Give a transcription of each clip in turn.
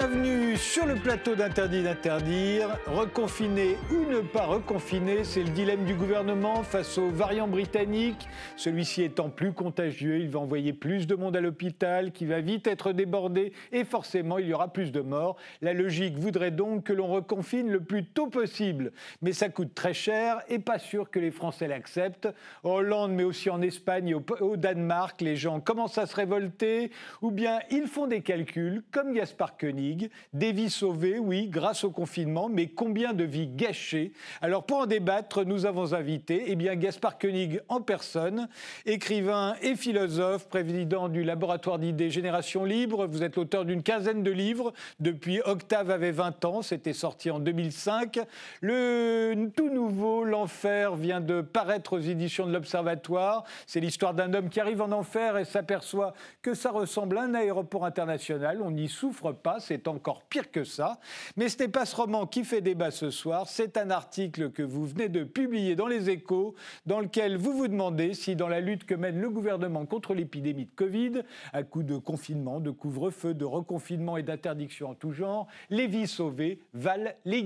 Bienvenue sur le plateau d'Interdit d'interdire. Reconfiner ou ne pas reconfiner, c'est le dilemme du gouvernement face aux variants britanniques. Celui-ci étant plus contagieux, il va envoyer plus de monde à l'hôpital, qui va vite être débordé et forcément il y aura plus de morts. La logique voudrait donc que l'on reconfine le plus tôt possible. Mais ça coûte très cher et pas sûr que les Français l'acceptent. En Hollande, mais aussi en Espagne et au, Danemark, les gens commencent à se révolter ou bien ils font des calculs comme Gaspard Koenig des vies sauvées, oui, grâce au confinement, mais combien de vies gâchées Alors pour en débattre, nous avons invité eh bien, Gaspard Koenig en personne, écrivain et philosophe, président du laboratoire d'idées Génération Libre. Vous êtes l'auteur d'une quinzaine de livres. Depuis Octave avait 20 ans, c'était sorti en 2005. Le tout nouveau, L'Enfer, vient de paraître aux éditions de l'Observatoire. C'est l'histoire d'un homme qui arrive en enfer et s'aperçoit que ça ressemble à un aéroport international. On n'y souffre pas, c'est encore pire que ça. Mais ce n'est pas ce roman qui fait débat ce soir, c'est un article que vous venez de publier dans les échos, dans lequel vous vous demandez si dans la lutte que mène le gouvernement contre l'épidémie de Covid, à coup de confinement, de couvre-feu, de reconfinement et d'interdiction en tout genre, les vies sauvées valent les,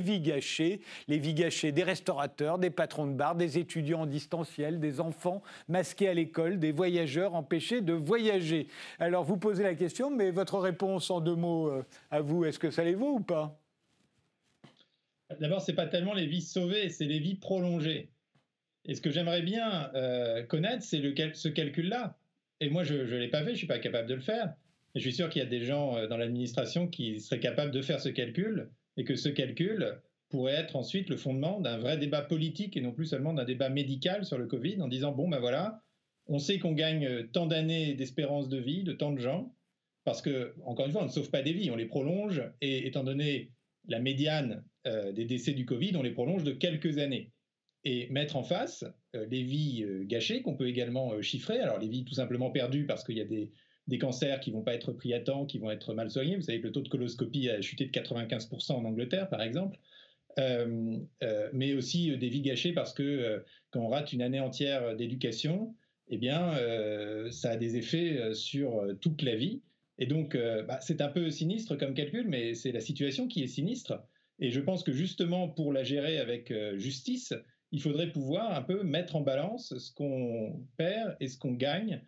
vies gâchées, les vies gâchées des restaurateurs, des patrons de bar, des étudiants en distanciel, des enfants masqués à l'école, des voyageurs empêchés de voyager. Alors vous posez la question, mais votre réponse en deux mots euh, à vous, est-ce que ça les vaut ou pas? D'abord, c'est pas tellement les vies sauvées, c'est les vies prolongées. Et ce que j'aimerais bien euh, connaître, c'est ce calcul-là. Et moi, je ne l'ai pas fait, je suis pas capable de le faire. Et je suis sûr qu'il y a des gens euh, dans l'administration qui seraient capables de faire ce calcul, et que ce calcul pourrait être ensuite le fondement d'un vrai débat politique et non plus seulement d'un débat médical sur le Covid, en disant bon ben voilà, on sait qu'on gagne tant d'années d'espérance de vie de tant de gens, parce que, encore une fois, on ne sauve pas des vies, on les prolonge, et étant donné la médiane euh, des décès du Covid, on les prolonge de quelques années. Et mettre en face euh, les vies euh, gâchées, qu'on peut également chiffrer, alors les vies tout simplement perdues parce qu'il y a des, cancers qui ne vont pas être pris à temps, qui vont être mal soignés. Vous savez que le taux de coloscopie a chuté de 95% en Angleterre, par exemple. mais aussi des vies gâchées parce que quand on rate une année entière d'éducation, eh bien, ça a des effets sur toute la vie. Et donc, euh, bah, c'est un peu sinistre comme calcul, mais c'est la situation qui est sinistre. Et je pense que justement, pour la gérer avec euh, justice, il faudrait pouvoir un peu mettre en balance ce qu'on perd et ce qu'on gagne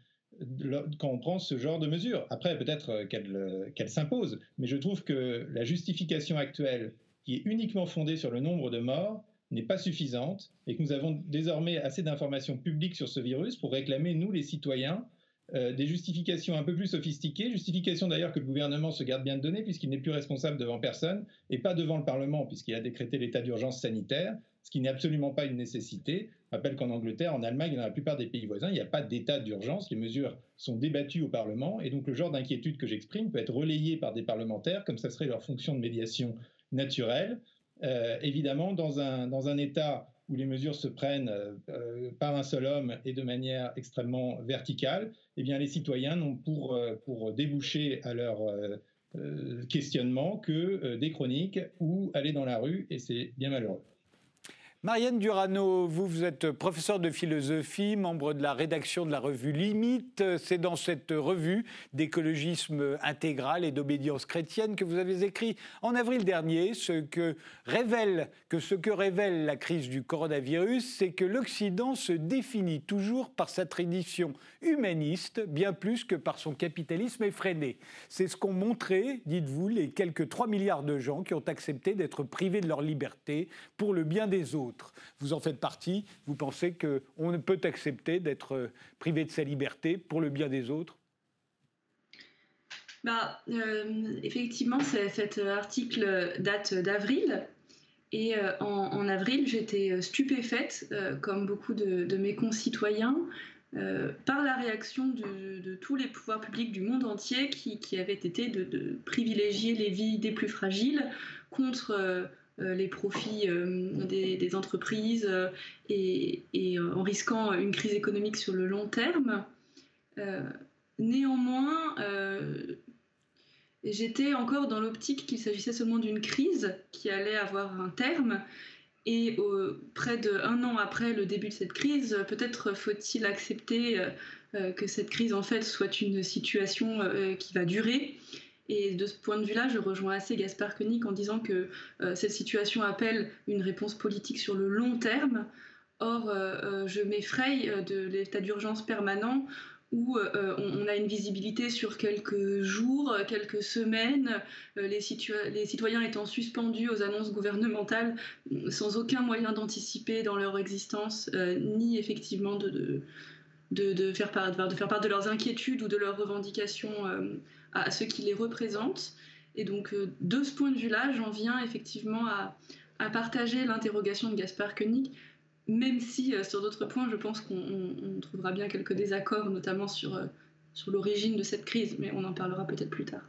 quand on prend ce genre de mesures. Après, peut-être euh, qu'elle qu s'impose, mais je trouve que la justification actuelle, qui est uniquement fondée sur le nombre de morts, n'est pas suffisante et que nous avons désormais assez d'informations publiques sur ce virus pour réclamer, nous les citoyens, euh, des justifications un peu plus sophistiquées, justifications d'ailleurs que le gouvernement se garde bien de donner puisqu'il n'est plus responsable devant personne et pas devant le Parlement puisqu'il a décrété l'état d'urgence sanitaire, ce qui n'est absolument pas une nécessité. Je rappelle qu'en Angleterre, en Allemagne et dans la plupart des pays voisins, il n'y a pas d'état d'urgence, les mesures sont débattues au Parlement et donc le genre d'inquiétude que j'exprime peut être relayé par des parlementaires comme ça serait leur fonction de médiation naturelle. Euh, évidemment, dans un, dans un État où les mesures se prennent euh, euh, par un seul homme et de manière extrêmement verticale, eh bien, les citoyens n'ont pour, euh, pour déboucher à leur questionnement que des chroniques ou aller dans la rue, et c'est bien malheureux. Marianne Durano, vous, êtes professeure de philosophie, membre de la rédaction de la revue Limite. C'est dans cette revue d'écologisme intégral et d'obédience chrétienne que vous avez écrit en avril dernier ce que révèle, que ce que révèle la crise du coronavirus, c'est que l'Occident se définit toujours par sa tradition humaniste, bien plus que par son capitalisme effréné. C'est ce qu'ont montré, dites-vous, les quelques 3 milliards de gens qui ont accepté d'être privés de leur liberté pour le bien des autres. Vous en faites partie. Vous pensez qu'on ne peut accepter d'être privé de sa liberté pour le bien des autres? Bah, euh, Effectivement, cet article date d'avril. Et euh, en, avril, j'étais stupéfaite, euh, comme beaucoup de, mes concitoyens, par la réaction de, tous les pouvoirs publics du monde entier qui, avaient été de, privilégier les vies des plus fragiles contre euh, les profits euh, des, entreprises euh, et, en risquant une crise économique sur le long terme. néanmoins, j'étais encore dans l'optique qu'il s'agissait seulement d'une crise qui allait avoir un terme. Et près d'un an après le début de cette crise, peut-être faut-il accepter que cette crise en fait soit une situation qui va durer Et de ce point de vue-là, je rejoins assez Gaspard Koenig en disant que cette situation appelle une réponse politique sur le long terme. Or, je m'effraie de l'état d'urgence permanent où euh, on, a une visibilité sur quelques jours, quelques semaines, euh, les, citoyens étant suspendus aux annonces gouvernementales sans aucun moyen d'anticiper dans leur existence, euh, ni effectivement de, faire part, de faire part de leurs inquiétudes ou de leurs revendications à, ceux qui les représentent. Et donc, de ce point de vue-là, j'en viens effectivement à, partager l'interrogation de Gaspard Koenig même si euh, sur d'autres points, je pense qu'on trouvera bien quelques désaccords, notamment sur, euh, sur l'origine de cette crise, mais on en parlera peut-être plus tard.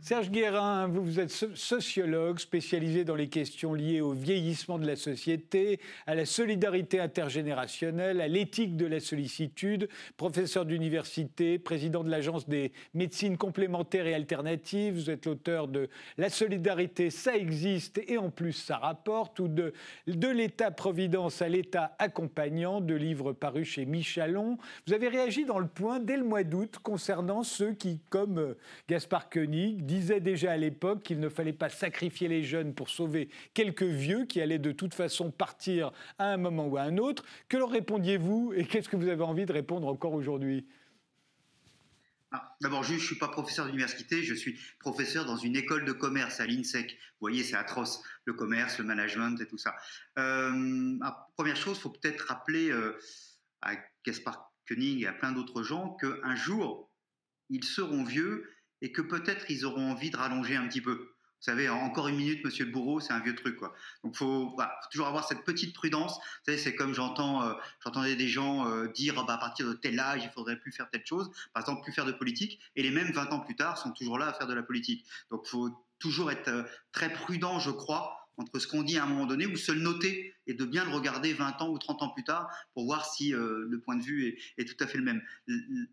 Serge Guérin, vous, êtes sociologue spécialisé dans les questions liées au vieillissement de la société, à la solidarité intergénérationnelle, à l'éthique de la sollicitude, professeur d'université, président de l'Agence des médecines complémentaires et alternatives. Vous êtes l'auteur de La solidarité, ça existe et en plus ça rapporte, ou de De l'État-providence à l'État accompagnant, de livres parus chez Michalon. Vous avez réagi dans le point dès le mois d'août concernant ceux qui, comme euh, Gaspard Koenig, disait déjà à l'époque qu'il ne fallait pas sacrifier les jeunes pour sauver quelques vieux qui allaient de toute façon partir à un moment ou à un autre. Que leur répondiez-vous et qu'est-ce que vous avez envie de répondre encore aujourd'hui? Ah, D'abord, je ne suis pas professeur d'université, je suis professeur dans une école de commerce à l'INSEC. Vous voyez, c'est atroce, le commerce, le management et tout ça. Euh, ah, première chose, il faut peut-être rappeler euh, à Gaspard Koenig et à plein d'autres gens qu'un jour, ils seront vieux et que peut-être ils auront envie de rallonger un petit peu. Vous savez, encore une minute, monsieur le bourreau, c'est un vieux truc, quoi. Donc, il faut, toujours avoir cette petite prudence. Vous savez, c'est comme j'entends, euh, j'entendais des gens euh, dire, bah, à partir de tel âge, il faudrait plus faire telle chose, par exemple, plus faire de politique. Et les mêmes 20 ans plus tard sont toujours là à faire de la politique. Donc, faut toujours être euh, très prudent, je crois, entre ce qu'on dit à un moment donné ou se le noter et de bien le regarder 20 ans ou 30 ans plus tard pour voir si euh, le point de vue est, tout à fait le même.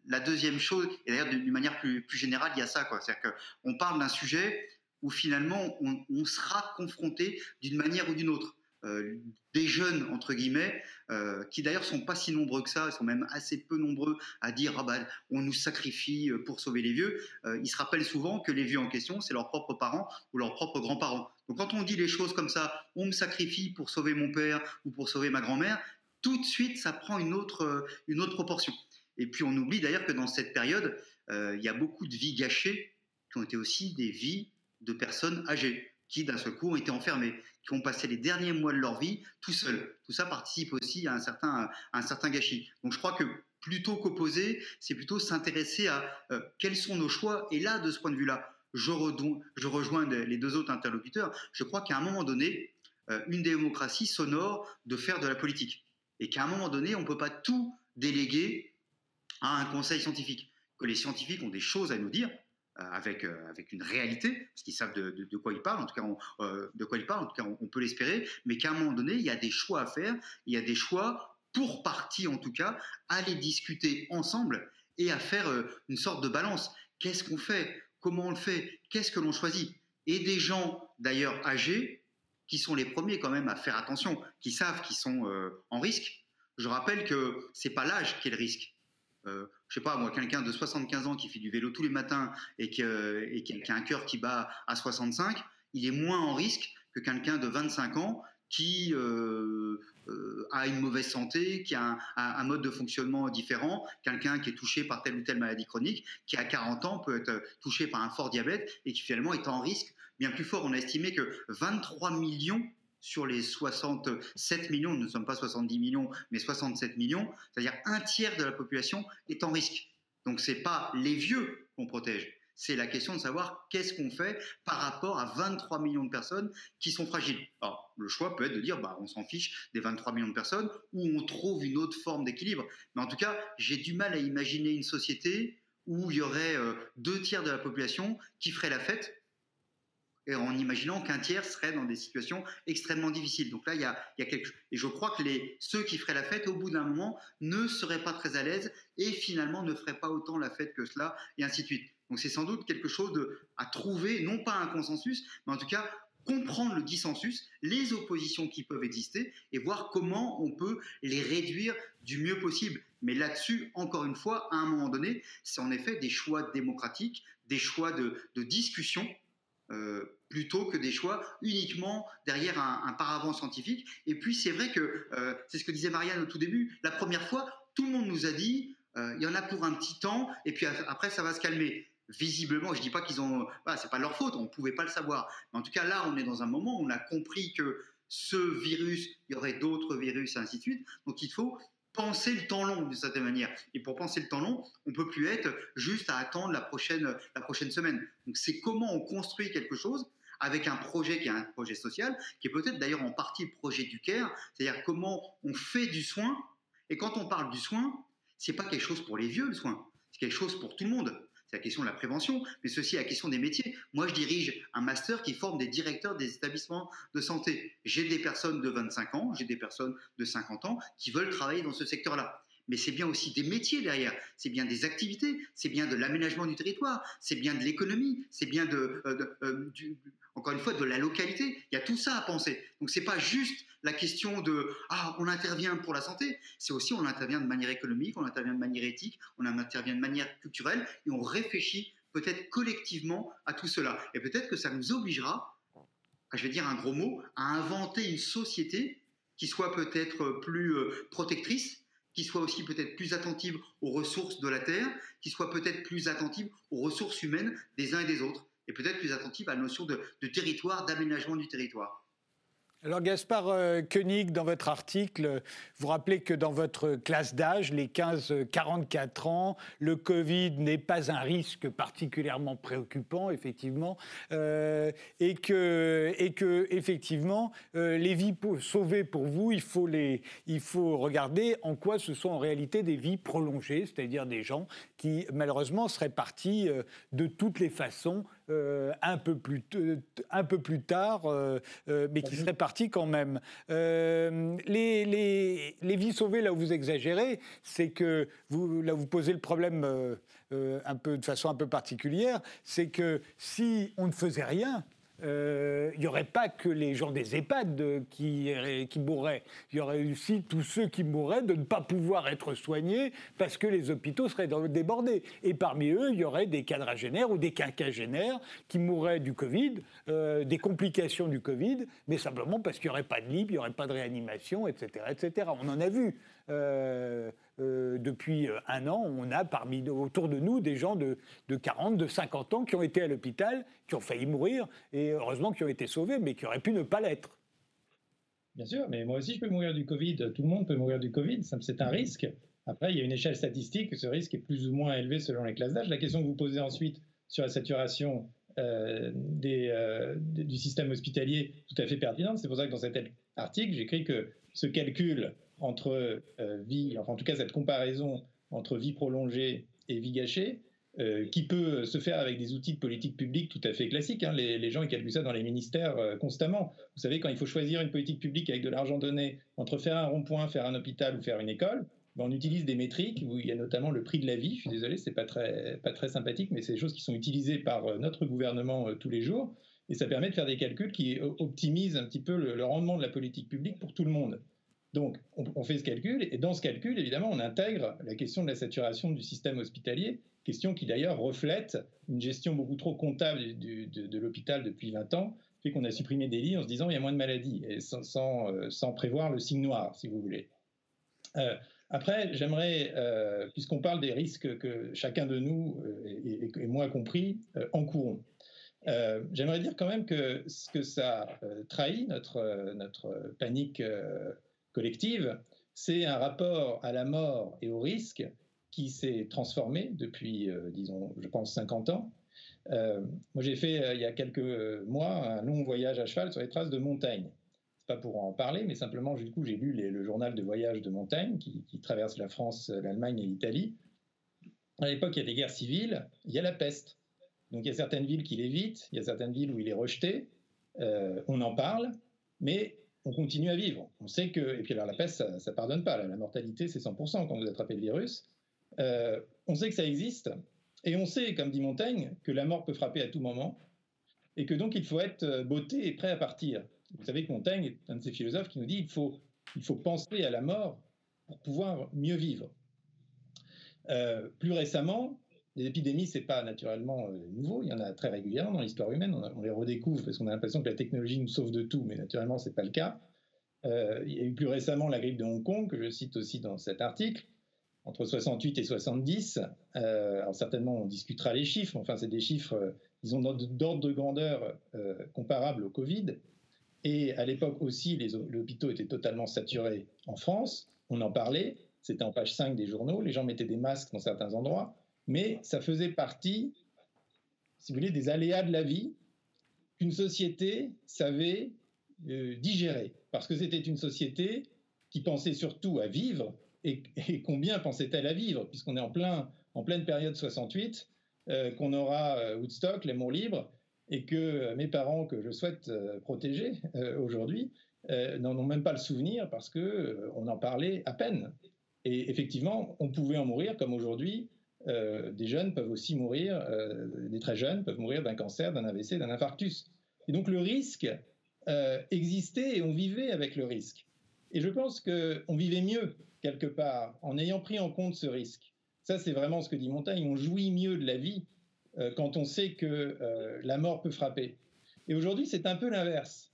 La deuxième chose, et d'ailleurs d'une manière plus, générale, il y a ça, quoi. C'est-à-dire qu'on parle d'un sujet où finalement on sera confronté d'une manière ou d'une autre. Euh, des jeunes, entre guillemets, euh, qui d'ailleurs sont pas si nombreux que ça, sont même assez peu nombreux à dire ah bah, on nous sacrifie pour sauver les vieux. ils se rappellent souvent que les vieux en question, c'est leurs propres parents ou leurs propres grands-parents. Donc quand on dit les choses comme ça, on me sacrifie pour sauver mon père ou pour sauver ma grand-mère, tout de suite ça prend une autre, une autre proportion. Et puis on oublie d'ailleurs que dans cette période, il y a beaucoup de vies gâchées qui ont été aussi des vies de personnes âgées qui d'un seul coup ont été enfermés, qui ont passé les derniers mois de leur vie tout seuls. Tout ça participe aussi à un certain, un certain gâchis. Donc je crois que plutôt qu'opposer, c'est plutôt s'intéresser à euh, quels sont nos choix. Et là, de ce point de vue-là, je, rejoins les deux autres interlocuteurs. Je crois qu'à un moment donné, euh, une démocratie s'honore de faire de la politique. Et qu'à un moment donné, on ne peut pas tout déléguer à un conseil scientifique. Que les scientifiques ont des choses à nous dire, euh, avec, euh, avec une réalité, parce qu'ils savent de, quoi ils parlent, en tout cas, on, de quoi ils parlent, en tout cas, on, peut l'espérer, mais qu'à un moment donné, il y a des choix à faire, il y a des choix, pour partie en tout cas, à les discuter ensemble et à faire une sorte de balance. Qu'est-ce qu'on fait? Comment on le fait? Qu'est-ce que l'on choisit? Et des gens, d'ailleurs, âgés, qui sont les premiers quand même à faire attention, qui savent qu'ils sont en risque. Je rappelle que c'est pas l'âge qui est le risque, euh, je sais pas, moi, quelqu'un de 75 ans qui fait du vélo tous les matins et qui a un cœur qui bat à 65, il est moins en risque que quelqu'un de 25 ans qui euh, euh, a une mauvaise santé, qui a un, mode de fonctionnement différent, quelqu'un qui est touché par telle ou telle maladie chronique, qui à 40 ans peut être touché par un fort diabète et qui finalement est en risque bien plus fort. On a estimé que 23 millions sur les 67 millions, nous ne sommes pas 70 millions, mais 67 millions, c'est-à-dire un tiers de la population est en risque. Donc ce n'est pas les vieux qu'on protège, c'est la question de savoir qu'est-ce qu'on fait par rapport à 23 millions de personnes qui sont fragiles. Alors, le choix peut être de dire, bah, on s'en fiche des 23 millions de personnes, ou on trouve une autre forme d'équilibre. Mais en tout cas, j'ai du mal à imaginer une société où il y aurait euh, deux tiers de la population qui ferait la fête en imaginant qu'un tiers serait dans des situations extrêmement difficiles. Donc là, il y a, quelque chose. Et je crois que les, ceux qui feraient la fête, au bout d'un moment, ne seraient pas très à l'aise et finalement ne feraient pas autant la fête que cela, et ainsi de suite. Donc c'est sans doute quelque chose à trouver, non pas un consensus, mais en tout cas comprendre le dissensus, les oppositions qui peuvent exister et voir comment on peut les réduire du mieux possible. Mais là-dessus, encore une fois, à un moment donné, c'est en effet des choix démocratiques, des choix de, discussion. Euh, plutôt que des choix uniquement derrière un, paravent scientifique. Et puis c'est vrai que, euh, c'est ce que disait Marianne au tout début, la première fois, tout le monde nous a dit, euh, il y en a pour un petit temps, et puis après ça va se calmer visiblement, je dis pas qu'ils ont, voilà, c'est pas leur faute, on pouvait pas le savoir. En tout cas, là, on est dans un moment où on a compris que ce virus, il y aurait d'autres virus, et ainsi de suite. Donc, il faut penser le temps long de certaine manière. Et pour penser le temps long, on peut plus être juste à attendre la prochaine, la prochaine semaine. Donc, c'est comment on construit quelque chose avec un projet qui est un projet social, qui est peut-être d'ailleurs en partie le projet du CARE, c'est-à-dire comment on fait du soin. Et quand on parle du soin, c'est pas quelque chose pour les vieux, le soin. C'est quelque chose pour tout le monde c'est la question de la prévention, mais ceci est la question des métiers. Moi, je dirige un master qui forme des directeurs des établissements de santé. J'ai des personnes de 25 ans, j'ai des personnes de 50 ans qui veulent travailler dans ce secteur-là. Mais c'est bien aussi des métiers derrière, c'est bien des activités, c'est bien de l'aménagement du territoire, c'est bien de l'économie, c'est bien de, euh, euh, encore une fois, de la localité. Il y a tout ça à penser. Donc c'est pas juste la question de ah on intervient pour la santé, c'est aussi on intervient de manière économique, on intervient de manière éthique, on intervient de manière culturelle et on réfléchit peut-être collectivement à tout cela. Et peut-être que ça nous obligera, je vais dire un gros mot, à inventer une société qui soit peut-être plus euh, protectrice, qui soit aussi peut-être plus attentive aux ressources de la Terre, qui soit peut-être plus attentive aux ressources humaines des uns et des autres et peut-être plus attentive à la notion de, territoire, d'aménagement du territoire. Alors Gaspard euh, Koenig, dans votre article, vous rappelez que dans votre classe d'âge, les 15-44 ans, le Covid n'est pas un risque particulièrement préoccupant, effectivement, euh, et, que, et que effectivement, euh, les vies sauvées pour vous, il faut, les, il faut regarder en quoi ce sont en réalité des vies prolongées, c'est-à-dire des gens qui malheureusement seraient partis de toutes les façons euh, un, peu plus un peu plus tard, euh, euh, mais qui serait parti quand même. les, les, les, vies sauvées, là où vous exagérez, c'est que vous, là vous posez le problème un peu, de façon un peu particulière, c'est que si on ne faisait rien, il euh, n'y aurait pas que les gens des EHPAD qui, qui mourraient. Il y aurait aussi tous ceux qui mourraient de ne pas pouvoir être soignés parce que les hôpitaux seraient débordés. Et parmi eux, il y aurait des quadragénaires ou des quinquagénaires qui mourraient du Covid, euh, des complications du Covid, mais simplement parce qu'il n'y aurait pas de lit, il n'y aurait pas de réanimation, etc., etc. On en a vu. Euh, euh, depuis euh, un an, on a parmi, autour de nous des gens de, 40, de 50 ans qui ont été à l'hôpital, qui ont failli mourir, et heureusement qui ont été sauvés, mais qui auraient pu ne pas l'être. Bien sûr, mais moi aussi je peux mourir du Covid, tout le monde peut mourir du Covid, c'est un risque. Après, il y a une échelle statistique, ce risque est plus ou moins élevé selon les classes d'âge. La question que vous posez ensuite sur la saturation du système hospitalier, tout à fait pertinente. C'est pour ça que dans cet article, j'écris que ce calcul entre euh, vie, enfin en tout cas cette comparaison entre vie prolongée et vie gâchée, euh, qui peut se faire avec des outils de politique publique tout à fait classiques. Hein. Les, gens ils calculent ça dans les ministères euh, constamment. Vous savez, quand il faut choisir une politique publique avec de l'argent donné entre faire un rond-point, faire un hôpital ou faire une école, ben, on utilise des métriques où il y a notamment le prix de la vie. Je suis désolé, c'est pas très, pas très sympathique, mais c'est des choses qui sont utilisées par notre gouvernement tous les jours. Et ça permet de faire des calculs qui optimisent un petit peu le rendement de la politique publique pour tout le monde. Donc, on, fait ce calcul, et dans ce calcul, évidemment, on intègre la question de la saturation du système hospitalier, question qui d'ailleurs reflète une gestion beaucoup trop comptable de, l'hôpital depuis 20 ans, fait qu'on a supprimé des lits en se disant il y a moins de maladies, et sans, euh, prévoir le signe noir, si vous voulez. Euh, après, j'aimerais, euh, puisqu'on parle des risques que chacun de nous, et, moi compris, encourons, j'aimerais dire quand même que ce que ça trahit, notre, notre panique collective, c'est un rapport à la mort et au risque qui s'est transformé depuis, euh, disons, je pense, 50 ans. Euh, moi, j'ai fait, euh, il y a quelques mois, un long voyage à cheval sur les traces de Montaigne. C'est pas pour en parler, mais simplement, du coup, j'ai lu le journal de voyage de Montaigne, qui, qui traverse la France, l'Allemagne et l'Italie. À l'époque, il y a des guerres civiles, il y a la peste. Donc, il y a certaines villes qui l'évitent, il y a certaines villes où il est rejeté. on en parle, mais on continue à vivre. On sait que, et puis alors la peste, ça, ne pardonne pas. La mortalité, c'est 100% quand vous attrapez le virus. Euh, on sait que ça existe, et on sait, comme dit Montaigne, que la mort peut frapper à tout moment. et que donc il faut être botté et prêt à partir. Vous savez que Montaigne est un de ces philosophes qui nous dit il faut, penser à la mort pour pouvoir mieux vivre. plus récemment, les épidémies, c'est pas naturellement nouveau. Il y en a très régulièrement dans l'histoire humaine. On, les redécouvre parce qu'on a l'impression que la technologie nous sauve de tout, mais naturellement, c'est pas le cas. il y a eu plus récemment la grippe de Hong Kong, que je cite aussi dans cet article entre 68 et 70. Euh, alors certainement, on discutera les chiffres. Enfin, c'est des chiffres, euh, ils ont d'ordre de grandeur euh, comparable au Covid. Et à l'époque aussi, les, hôpitaux étaient totalement saturés en France. On en parlait. C'était en page 5 des journaux. Les gens mettaient des masques dans certains endroits. Mais ça faisait partie, si vous voulez, des aléas de la vie qu'une société savait digérer. Parce que c'était une société qui pensait surtout à vivre et, combien pensait-elle à vivre, puisqu'on est en, plein, en pleine période 68, euh, qu'on aura euh, Woodstock, l'amour libre, et que euh, mes parents, que je souhaite protéger aujourd'hui, n'en ont même pas le souvenir parce que on en parlait à peine. Et effectivement, on pouvait en mourir, comme aujourd'hui, des jeunes peuvent aussi mourir, des très jeunes peuvent mourir d'un cancer, d'un AVC, d'un infarctus. Et donc le risque existait et on vivait avec le risque. Et je pense qu'on vivait mieux quelque part, en ayant pris en compte ce risque. Ça, c'est vraiment ce que dit Montaigne. On jouit mieux de la vie euh, quand on sait que euh, la mort peut frapper. Et aujourd'hui, c'est un peu l'inverse.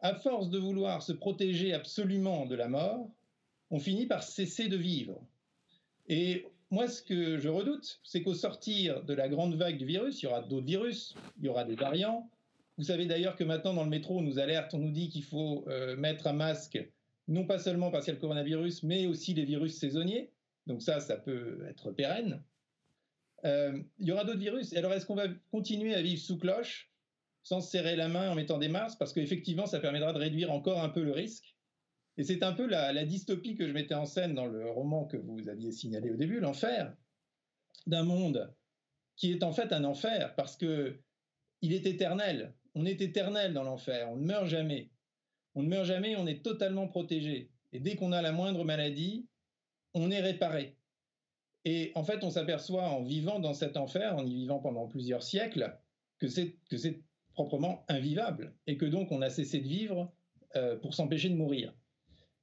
À force de vouloir se protéger absolument de la mort, on finit par cesser de vivre. Et moi, ce que je redoute, c'est qu'au sortir de la grande vague du virus, il y aura d'autres virus, il y aura des variants. Vous savez d'ailleurs que maintenant, dans le métro, on nous alerte, on nous dit qu'il faut euh, mettre un masque non pas seulement parce qu'il y a le coronavirus, mais aussi les virus saisonniers. Donc ça, ça peut être pérenne. Euh, il y aura d'autres virus. alors, est-ce qu'on va continuer à vivre sous cloche, sans se serrer la main en mettant des masques? Parce qu'effectivement, ça permettra de réduire encore un peu le risque. Et c'est un peu la, dystopie que je mettais en scène dans le roman que vous aviez signalé au début, l'enfer, d'un monde qui est en fait un enfer, parce que il est éternel. On est éternel dans l'enfer, on ne meurt jamais. On ne meurt jamais, on est totalement protégé. Et dès qu'on a la moindre maladie, on est réparé. Et en fait, on s'aperçoit en vivant dans cet enfer, en y vivant pendant plusieurs siècles, que c'est, proprement invivable et que donc on a cessé de vivre euh, pour s'empêcher de mourir.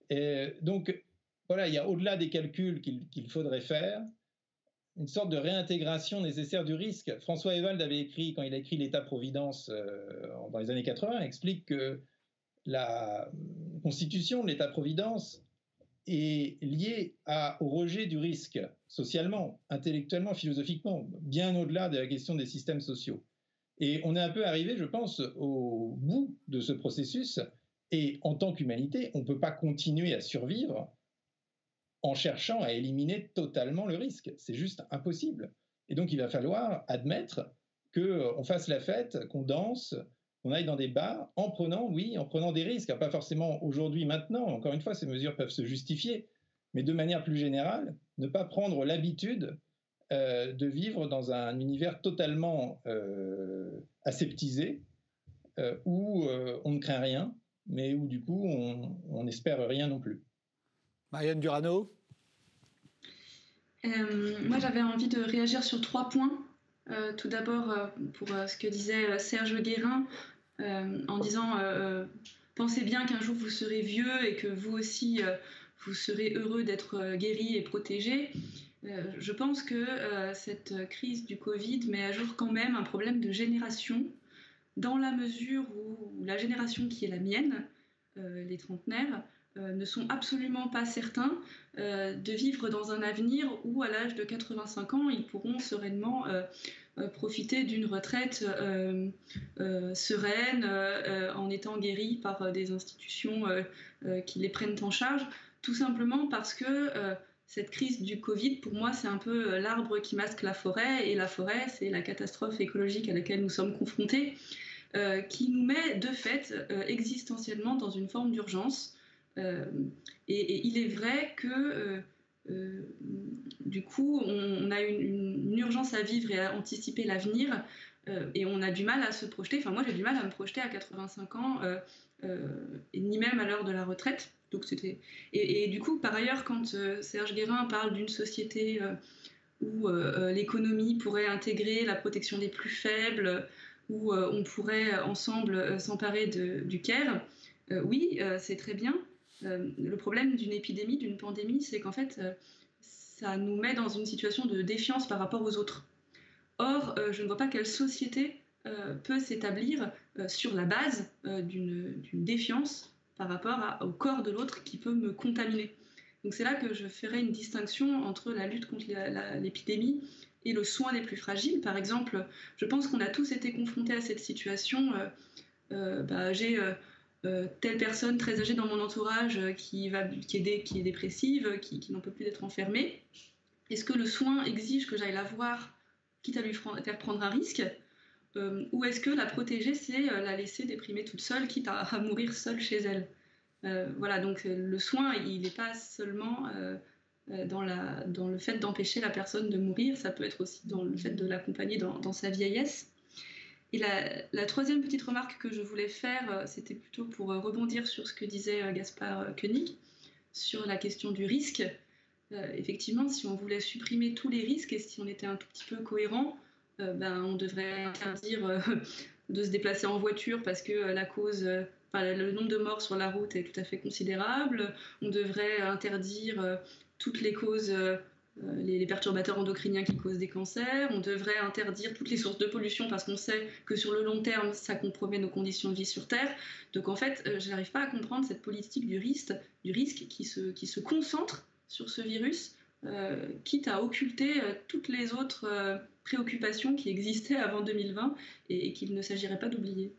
Et donc, voilà, il y a au-delà des calculs qu'il, faudrait faire, une sorte de réintégration nécessaire du risque. François Evald avait écrit, quand il a écrit l'État-providence euh, dans les années 80, explique que la constitution de l'État-providence est liée au rejet du risque, socialement, intellectuellement, philosophiquement, bien au-delà de la question des systèmes sociaux. Et on est un peu arrivé, je pense, au bout de ce processus. Et en tant qu'humanité, on ne peut pas continuer à survivre en cherchant à éliminer totalement le risque. C'est juste impossible. Et donc, il va falloir admettre qu'on fasse la fête, qu'on danse, on aille dans des bars en prenant, oui, en prenant des risques. Pas forcément aujourd'hui, maintenant. Encore une fois, ces mesures peuvent se justifier. Mais de manière plus générale, ne pas prendre l'habitude euh, de vivre dans un univers totalement euh, aseptisé, euh, où on ne craint rien, mais où du coup on n'espère rien non plus. Marianne Durano Moi j'avais envie de réagir sur trois points. tout d'abord, pour ce que disait Serge Guérin, euh, en disant euh, euh, pensez bien qu'un jour vous serez vieux et que vous aussi vous serez heureux d'être guéri et protégé. je pense que cette crise du Covid met à jour quand même un problème de génération, dans la mesure où la génération qui est la mienne, les trentenaires, ne sont absolument pas certains de vivre dans un avenir où, à l'âge de 85 ans, ils pourront sereinement euh, profiter d'une retraite euh, euh, sereine en étant guéris par des institutions qui les prennent en charge, tout simplement parce que cette crise du Covid, pour moi, c'est un peu l'arbre qui masque la forêt, et la forêt, c'est la catastrophe écologique à laquelle nous sommes confrontés, qui nous met de fait existentiellement dans une forme d'urgence. et, il est vrai que euh, du coup, on, a une, urgence à vivre et à anticiper l'avenir, euh, et on a du mal à se projeter. Enfin, moi, j'ai du mal à me projeter à 85 ans, euh, et ni même à l'heure de la retraite. Donc, c'était. Et, du coup, par ailleurs, quand Serge Guérin parle d'une société où l'économie pourrait intégrer la protection des plus faibles, où on pourrait ensemble s'emparer du CARE, oui, c'est très bien. le problème d'une épidémie, d'une pandémie, c'est qu'en fait, ça nous met dans une situation de défiance par rapport aux autres. Or, je ne vois pas quelle société peut s'établir sur la base d'une défiance par rapport au corps de l'autre qui peut me contaminer. Donc c'est là que je ferai une distinction entre la lutte contre l'épidémie et le soin des plus fragiles. Par exemple, je pense qu'on a tous été confrontés à cette situation. Euh, euh, bah, j'ai euh, telle personne très âgée dans mon entourage qui, va, qui, est, dépressive, qui, n'en peut plus d'être enfermée. Est-ce que le soin exige que j'aille la voir, quitte à lui faire prendre un risque Ou est-ce que la protéger, c'est la laisser déprimer toute seule, quitte à mourir seule chez elle? Voilà, donc le soin, il n'est pas seulement dans, la, dans le fait d'empêcher la personne de mourir, ça peut être aussi dans le fait de l'accompagner dans, sa vieillesse. Et la, troisième petite remarque que je voulais faire, c'était plutôt pour rebondir sur ce que disait Gaspard Koenig sur la question du risque. effectivement, si on voulait supprimer tous les risques et si on était un tout petit peu cohérent, ben, on devrait interdire de se déplacer en voiture parce que la cause le nombre de morts sur la route est tout à fait considérable. On devrait interdire euh, toutes les causes, euh, les, perturbateurs endocriniens qui causent des cancers. On devrait interdire toutes les sources de pollution parce qu'on sait que sur le long terme, ça compromet nos conditions de vie sur Terre. Donc en fait, euh, je n'arrive pas à comprendre cette politique du risque, qui, se, qui se concentre sur ce virus, quitte à occulter toutes les autres préoccupations qui existaient avant 2020 et qu'il ne s'agirait pas d'oublier.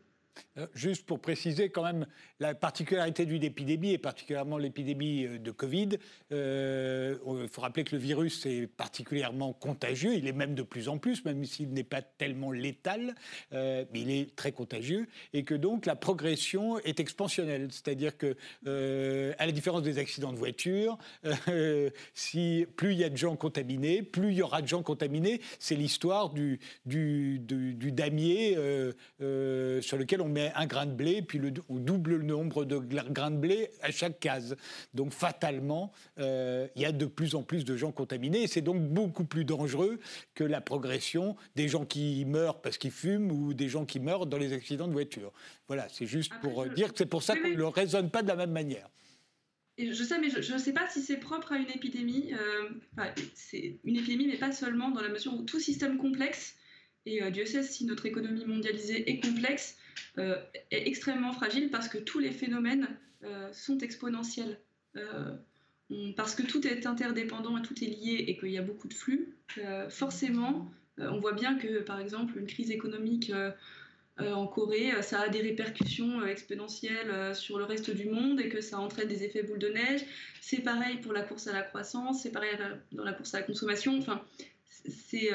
Euh, juste pour préciser quand même la particularité d'une épidémie, et particulièrement l'épidémie euh, de Covid, euh, il faut rappeler que le virus est particulièrement contagieux, il est même de plus en plus, même s'il n'est pas tellement létal, mais il est très contagieux, et que donc la progression est expansionnelle, c'est-à-dire que, à la différence des accidents de voiture, si plus il y a de gens contaminés, plus il y aura de gens contaminés, c'est l'histoire du, du, damier sur lequel on on met un grain de blé, puis le, on double le nombre de grains de blé à chaque case. Donc fatalement, euh, il y a de plus en plus de gens contaminés, et c'est donc beaucoup plus dangereux que la progression des gens qui meurent parce qu'ils fument ou des gens qui meurent dans les accidents de voiture. Voilà, c'est juste pour dire que c'est pour ça qu'on ne le raisonne pas de la même manière. Et je sais, mais je ne sais pas si c'est propre à une épidémie. Euh, c'est une épidémie, mais pas seulement, dans la mesure où tout système complexe, et euh, Dieu sait si notre économie mondialisée est complexe, euh, est extrêmement fragile parce que tous les phénomènes euh, sont exponentiels. Euh, parce que tout est interdépendant et tout est lié et qu'il y a beaucoup de flux, forcément, on voit bien que, par exemple, une crise économique en Corée, ça a des répercussions exponentielles sur le reste du monde et que ça entraîne des effets boule de neige. C'est pareil pour la course à la croissance, c'est pareil dans la course à la consommation. Enfin, c'est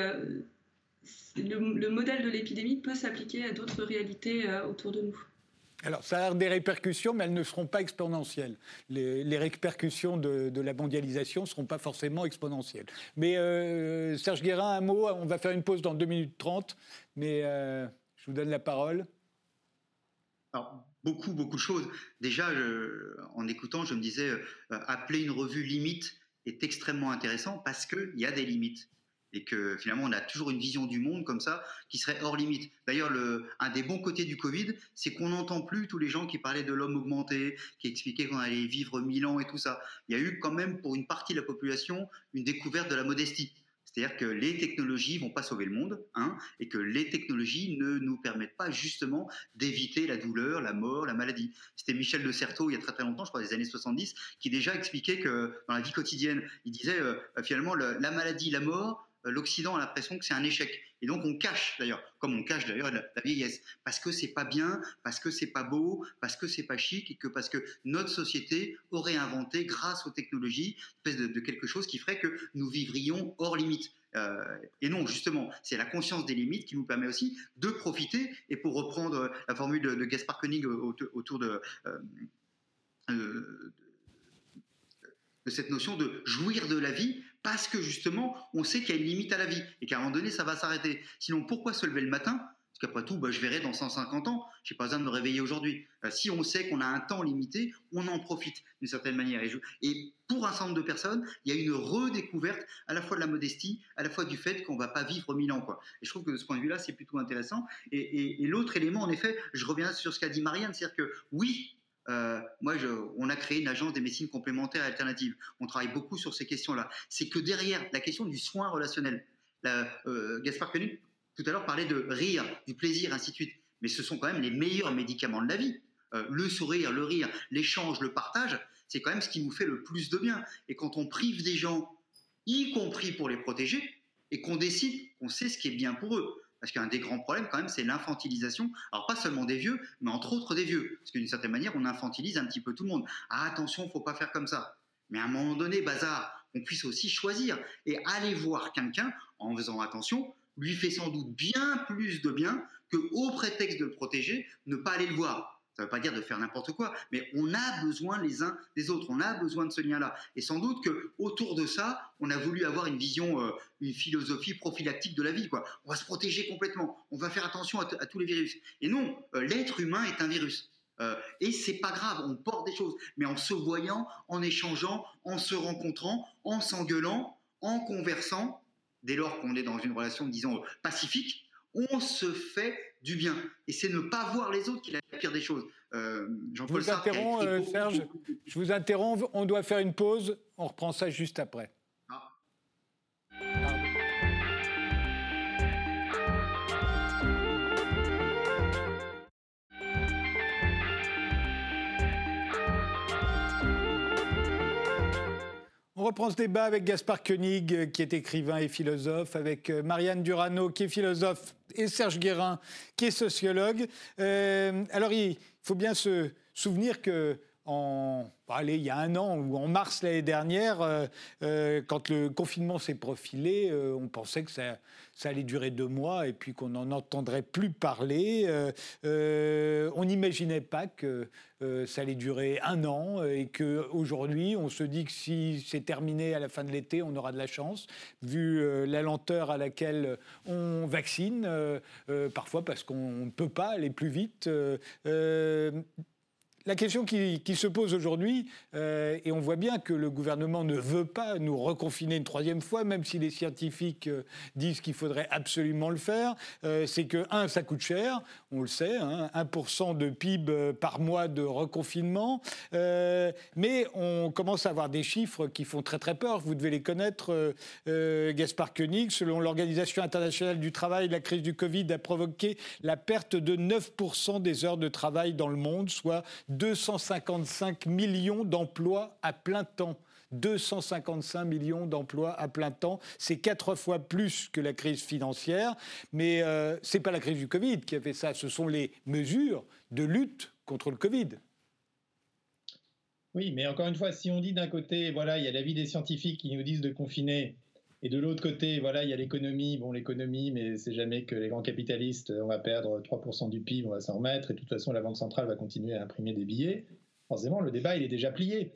le, modèle de l'épidémie peut s'appliquer à d'autres réalités euh, autour de nous. Alors, ça a des répercussions, mais elles ne seront pas exponentielles. Les, répercussions de, la mondialisation ne seront pas forcément exponentielles. Mais euh, Serge Guérin, un mot, on va faire une pause dans 2 minutes 30, mais euh, je vous donne la parole. Alors, beaucoup, beaucoup de choses. Déjà, en écoutant, je me disais, appeler une revue limite est extrêmement intéressant parce qu'il y a des limites et que finalement on a toujours une vision du monde comme ça qui serait hors limite. D'ailleurs, un des bons côtés du Covid, c'est qu'on n'entend plus tous les gens qui parlaient de l'homme augmenté, qui expliquaient qu'on allait vivre mille ans et tout ça. Il y a eu quand même pour une partie de la population une découverte de la modestie. C'est-à-dire que les technologies vont pas sauver le monde, hein, et que les technologies ne nous permettent pas justement d'éviter la douleur, la mort, la maladie. C'était Michel de Certeau, il y a très très longtemps, je crois des années 70, qui déjà expliquait que dans la vie quotidienne, il disait euh, finalement la maladie, la mort, l'Occident a l'impression que c'est un échec. Et donc on cache d'ailleurs, comme on cache d'ailleurs la, vieillesse, parce que c'est pas bien, parce que c'est pas beau, parce que c'est pas chic, et que parce que notre société aurait inventé, grâce aux technologies, une espèce de, quelque chose qui ferait que nous vivrions hors limite. Euh, et non, justement, c'est la conscience des limites qui nous permet aussi de profiter. Et pour reprendre la formule de, Gaspard Koenig autour de, euh, de cette notion de jouir de la vie parce que justement, on sait qu'il y a une limite à la vie et qu'à un moment donné, ça va s'arrêter. Sinon, pourquoi se lever le matin? Parce qu'après tout, bah, je verrai dans 150 ans. Je n'ai pas besoin de me réveiller aujourd'hui. Euh, si on sait qu'on a un temps limité, on en profite d'une certaine manière. Et, pour un certain nombre de personnes, il y a une redécouverte à la fois de la modestie, à la fois du fait qu'on va pas vivre mille ans. Quoi. Et je trouve que de ce point de vue-là, c'est plutôt intéressant. Et, l'autre élément, en effet, je reviens sur ce qu'a dit Marianne, c'est-à-dire que oui, euh, moi, on a créé une agence des médecines complémentaires et alternatives. On travaille beaucoup sur ces questions-là. C'est que derrière la question du soin relationnel, la, euh, Gaspard Koenig tout à l'heure parlait de rire, du plaisir, ainsi de suite. Mais ce sont quand même les meilleurs médicaments de la vie. Euh, le sourire, le rire, l'échange, le partage, c'est quand même ce qui nous fait le plus de bien. Et quand on prive des gens, y compris pour les protéger, et qu'on décide, on sait ce qui est bien pour eux. Parce qu'un des grands problèmes, quand même, c'est l'infantilisation. Alors, pas seulement des vieux, mais entre autres des vieux. Parce d'une certaine manière, on infantilise un petit peu tout le monde. Ah, attention, faut pas faire comme ça. Mais à un moment donné, bazar, on puisse aussi choisir et aller voir quelqu'un en faisant attention lui fait sans doute bien plus de bien que, au prétexte de le protéger, ne pas aller le voir. Ça ne veut pas dire de faire n'importe quoi, mais on a besoin les uns des autres, on a besoin de ce lien-là. Et sans doute que autour de ça, on a voulu avoir une vision, euh, une philosophie prophylactique de la vie. On va se protéger complètement, on va faire attention à, tous les virus. Et non, euh, l'être humain est un virus. Euh, et c'est pas grave, on porte des choses, mais en se voyant, en échangeant, en se rencontrant, en s'engueulant, en conversant, dès lors qu'on est dans une relation, disons, pacifique, on se fait du bien. Et c'est ne pas voir les autres qui est la pire des choses. Euh, je vous interromps, euh, Serge. Je vous interromps. On doit faire une pause. On reprend ça juste après. On reprend ce débat avec Gaspard Koenig, euh, qui est écrivain et philosophe, avec Marianne Durano, qui est philosophe, et Serge Guérin, qui est sociologue. Euh, alors, il faut bien se souvenir que en, allez, il y a un an ou en mars l'année dernière, quand le confinement s'est profilé, on pensait que ça, ça allait durer deux mois et puis qu'on n'en entendrait plus parler. Euh, euh, on n'imaginait pas que euh, ça allait durer un an et qu'aujourd'hui, on se dit que si c'est terminé à la fin de l'été, on aura de la chance, vu la lenteur à laquelle on vaccine, parfois parce qu'on ne peut pas aller plus vite la question qui, se pose aujourd'hui, euh, et on voit bien que le gouvernement ne veut pas nous reconfiner une troisième fois, même si les scientifiques euh, disent qu'il faudrait absolument le faire, euh, c'est que, un, ça coûte cher, on le sait, 1% hein, de PIB par mois de reconfinement, mais on commence à avoir des chiffres qui font très très peur. Vous devez les connaître, Gaspard Koenig. Selon l'Organisation internationale du travail, la crise du Covid a provoqué la perte de 9% des heures de travail dans le monde, soit 255 millions d'emplois à plein temps. 255 millions d'emplois à plein temps. C'est quatre fois plus que la crise financière. Mais euh, ce n'est pas la crise du Covid qui a fait ça, ce sont les mesures de lutte contre le Covid. Oui, mais encore une fois, si on dit d'un côté, voilà, il y a l'avis des scientifiques qui nous disent de confiner, et de l'autre côté, voilà, il y a l'économie. Bon, l'économie, mais c'est jamais que les grands capitalistes, on va perdre 3% du PIB, on va s'en remettre, et de toute façon, la Banque centrale va continuer à imprimer des billets. Forcément, le débat, il est déjà plié.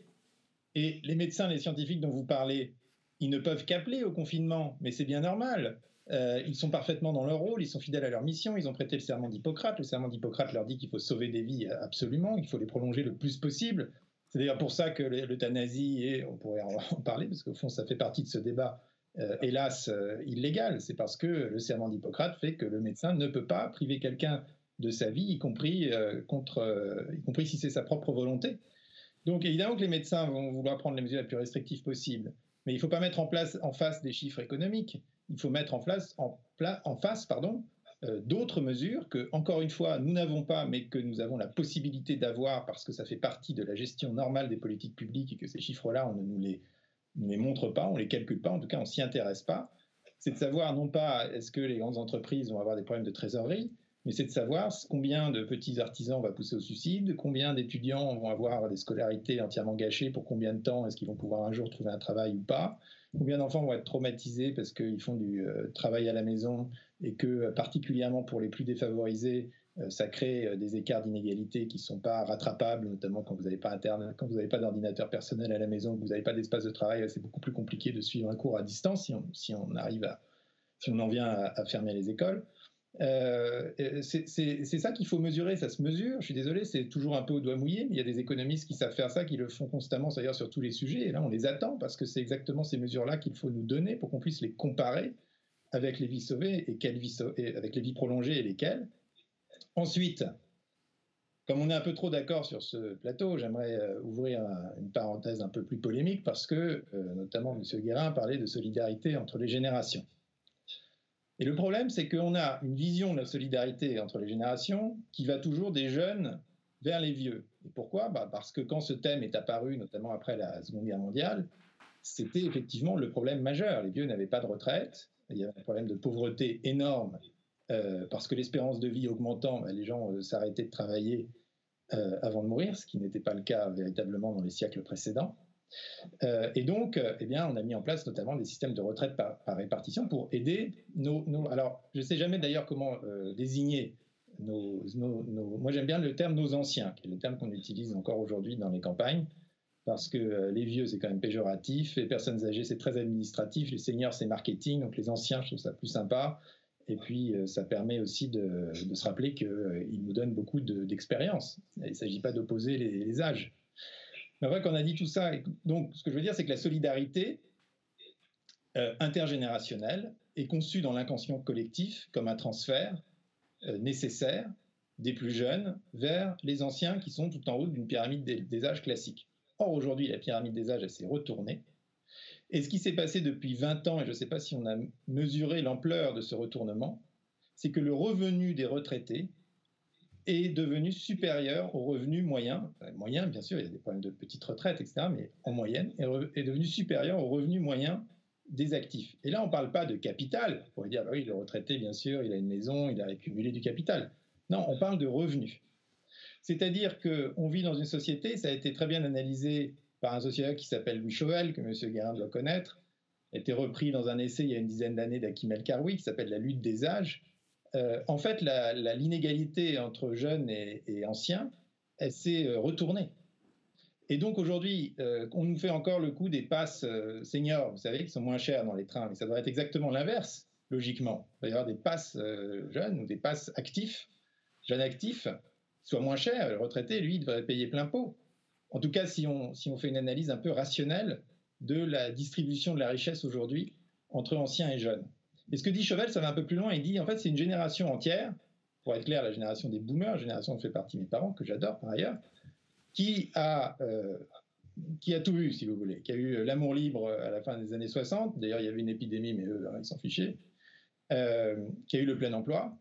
Et les médecins, les scientifiques dont vous parlez, ils ne peuvent qu'appeler au confinement, mais c'est bien normal. Euh, ils sont parfaitement dans leur rôle, ils sont fidèles à leur mission, ils ont prêté le serment d'Hippocrate. Le serment d'Hippocrate leur dit qu'il faut sauver des vies absolument, qu'il faut les prolonger le plus possible. C'est d'ailleurs pour ça que l'euthanasie, et on pourrait en parler, parce qu'au fond, ça fait partie de ce débat, euh, hélas, euh, illégal. C'est parce que le serment d'Hippocrate fait que le médecin ne peut pas priver quelqu'un de sa vie, y compris, euh, contre, y compris si c'est sa propre volonté. Donc évidemment que les médecins vont vouloir prendre les mesures les plus restrictives possibles, mais il ne faut pas mettre en place en face des chiffres économiques. Il faut mettre en, place, en face pardon, d'autres mesures que, encore une fois, nous n'avons pas, mais que nous avons la possibilité d'avoir parce que ça fait partie de la gestion normale des politiques publiques et que ces chiffres-là, on ne nous les ne les montre pas, on ne les calcule pas, en tout cas on s'y intéresse pas, c'est de savoir non pas est-ce que les grandes entreprises vont avoir des problèmes de trésorerie, mais c'est de savoir combien de petits artisans vont pousser au suicide, combien d'étudiants vont avoir des scolarités entièrement gâchées, pour combien de temps est-ce qu'ils vont pouvoir un jour trouver un travail ou pas, combien d'enfants vont être traumatisés parce qu'ils font du euh, travail à la maison et que particulièrement pour les plus défavorisés, euh, ça crée euh, des écarts d'inégalité qui ne sont pas rattrapables, notamment quand vous n'avez pas interne, quand vous n'avez pas d'ordinateur personnel à la maison, que vous n'avez pas d'espace de travail, c'est beaucoup plus compliqué de suivre un cours à distance si on, si on arrive à, si on en vient à, fermer les écoles. Euh, c'est ça qu'il faut mesurer, ça se mesure. Je suis désolé, c'est toujours un peu au doigt mouillé, mais il y a des économistes qui savent faire ça, qui le font constamment, d'ailleurs sur tous les sujets. Et là, on les attend parce que c'est exactement ces mesures-là qu'il faut nous donner pour qu'on puisse les comparer avec les vies sauvées et, quelles vies avec les vies prolongées et lesquelles. Ensuite, comme on est un peu trop d'accord sur ce plateau, j'aimerais euh, ouvrir une parenthèse un peu plus polémique parce que, euh, notamment, M. Guérin parlait de solidarité entre les générations. Et le problème, c'est qu'on a une vision de la solidarité entre les générations qui va toujours des jeunes vers les vieux. Et pourquoi? Bah Parce que quand ce thème est apparu, notamment après la Seconde Guerre mondiale, c'était effectivement le problème majeur. Les vieux n'avaient pas de retraite, il y avait un problème de pauvreté énorme, euh, parce que l'espérance de vie augmentant, bah, les gens euh, s'arrêtaient de travailler euh, avant de mourir, ce qui n'était pas le cas véritablement dans les siècles précédents. Et donc, eh bien, on a mis en place notamment des systèmes de retraite par, répartition pour aider nos, Alors, je ne sais jamais d'ailleurs comment désigner nos, Moi, j'aime bien le terme nos anciens, qui est le terme qu'on utilise encore aujourd'hui dans les campagnes, parce que les vieux, c'est quand même péjoratif, les personnes âgées, c'est très administratif, les seniors, c'est marketing, donc les anciens, je trouve ça plus sympa. Et puis, ça permet aussi de, se rappeler qu'ils nous donnent beaucoup d'expérience. Il ne s'agit pas d'opposer les âges. Mais vrai qu'on a dit tout ça, donc ce que je veux dire, c'est que la solidarité euh, intergénérationnelle est conçue dans l'inconscient collectif comme un transfert euh, nécessaire des plus jeunes vers les anciens qui sont tout en haut d'une pyramide des, âges classique. Or, aujourd'hui, la pyramide des âges, elle s'est retournée. Et ce qui s'est passé depuis 20 ans, et je ne sais pas si on a mesuré l'ampleur de ce retournement, c'est que le revenu des retraités est devenu supérieur au revenu moyen, moyen bien sûr, il y a des problèmes de petite retraite, etc., mais en moyenne, est, devenu supérieur au revenu moyen des actifs. Et là, on ne parle pas de capital, on pourrait dire, bah oui, le retraité, bien sûr, il a une maison, il a accumulé du capital. Non, on parle de revenus. C'est-à-dire qu'on vit dans une société, ça a été très bien analysé par un sociologue qui s'appelle Louis Chauvel, que M. Guérin doit connaître, été repris dans un essai il y a une dizaine d'années d'Akim El Karoui, qui s'appelle La lutte des âges, euh, en fait, l'inégalité entre jeunes et, anciens, elle s'est euh, retournée. Et donc aujourd'hui, euh, on nous fait encore le coup des passes seniors, vous savez, qui sont moins chères dans les trains, mais ça devrait être exactement l'inverse, logiquement. Il va y avoir des passes jeunes ou des passes actifs, jeunes actifs, soient moins chers. Le retraité, lui, devrait payer plein pot. En tout cas, si on, fait une analyse un peu rationnelle de la distribution de la richesse aujourd'hui entre anciens et jeunes. Et ce que dit Cheval, ça va un peu plus loin. Il dit en fait, c'est une génération entière, pour être clair, la génération des boomers, génération dont fait partie mes parents, que j'adore par ailleurs, qui a, euh, tout vu, si vous voulez, qui a eu l'amour libre à la fin des années 60. D'ailleurs, il y avait une épidémie, mais eux, ils s'en fichaient. Euh, qui a eu le plein emploi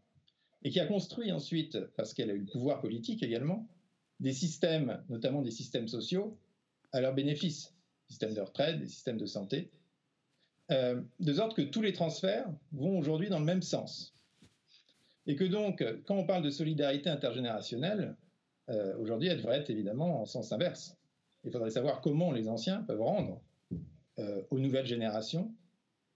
et qui a construit ensuite, parce qu'elle a eu le pouvoir politique également, des systèmes, notamment des systèmes sociaux, à leur bénéfice. Systèmes de retraite, des systèmes de santé, euh, de sorte que tous les transferts vont aujourd'hui dans le même sens. Et que donc, quand on parle de solidarité intergénérationnelle, euh, aujourd'hui, elle devrait être évidemment en sens inverse. Il faudrait savoir comment les anciens peuvent rendre euh, aux nouvelles générations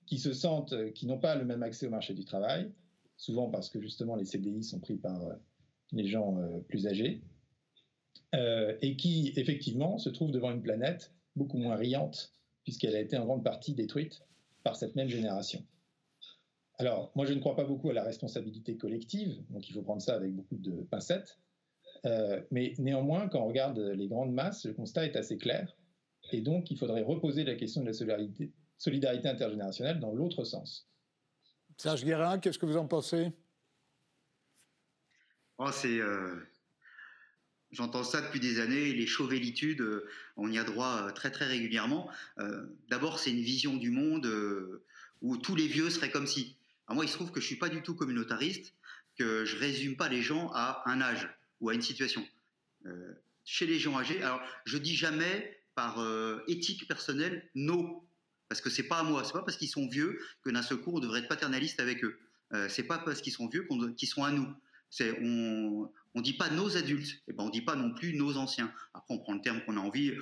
qui se sentent, qui n'ont pas le même accès au marché du travail, souvent parce que justement les CDI sont pris par les gens plus âgés, et qui effectivement se trouvent devant une planète beaucoup moins riante, puisqu'elle a été en grande partie détruite par cette même génération. Alors, moi, je ne crois pas beaucoup à la responsabilité collective, donc il faut prendre ça avec beaucoup de pincettes. Euh, mais néanmoins, quand on regarde les grandes masses, le constat est assez clair. Et donc, il faudrait reposer la question de la solidarité, solidarité intergénérationnelle dans l'autre sens. Serge Guérin, qu'est-ce que vous en pensez? Oh, C'est euh, J'entends ça depuis des années, les chauvélitudes, euh, on y a droit euh, très très régulièrement. Euh, d'abord, c'est une vision du monde où tous les vieux seraient comme si. moi, il se trouve que je suis pas du tout communautariste, que je résume pas les gens à un âge ou à une situation. chez les gens âgés, alors je dis jamais par éthique personnelle non, parce que c'est pas à moi, c'est pas parce qu'ils sont vieux que d'un seul coup on devrait être paternaliste avec eux. c'est pas parce qu'ils sont vieux qu'ils sont à nous. On dit pas nos adultes, et eh ben on dit pas non plus nos anciens. Après, on prend le terme qu'on a envie.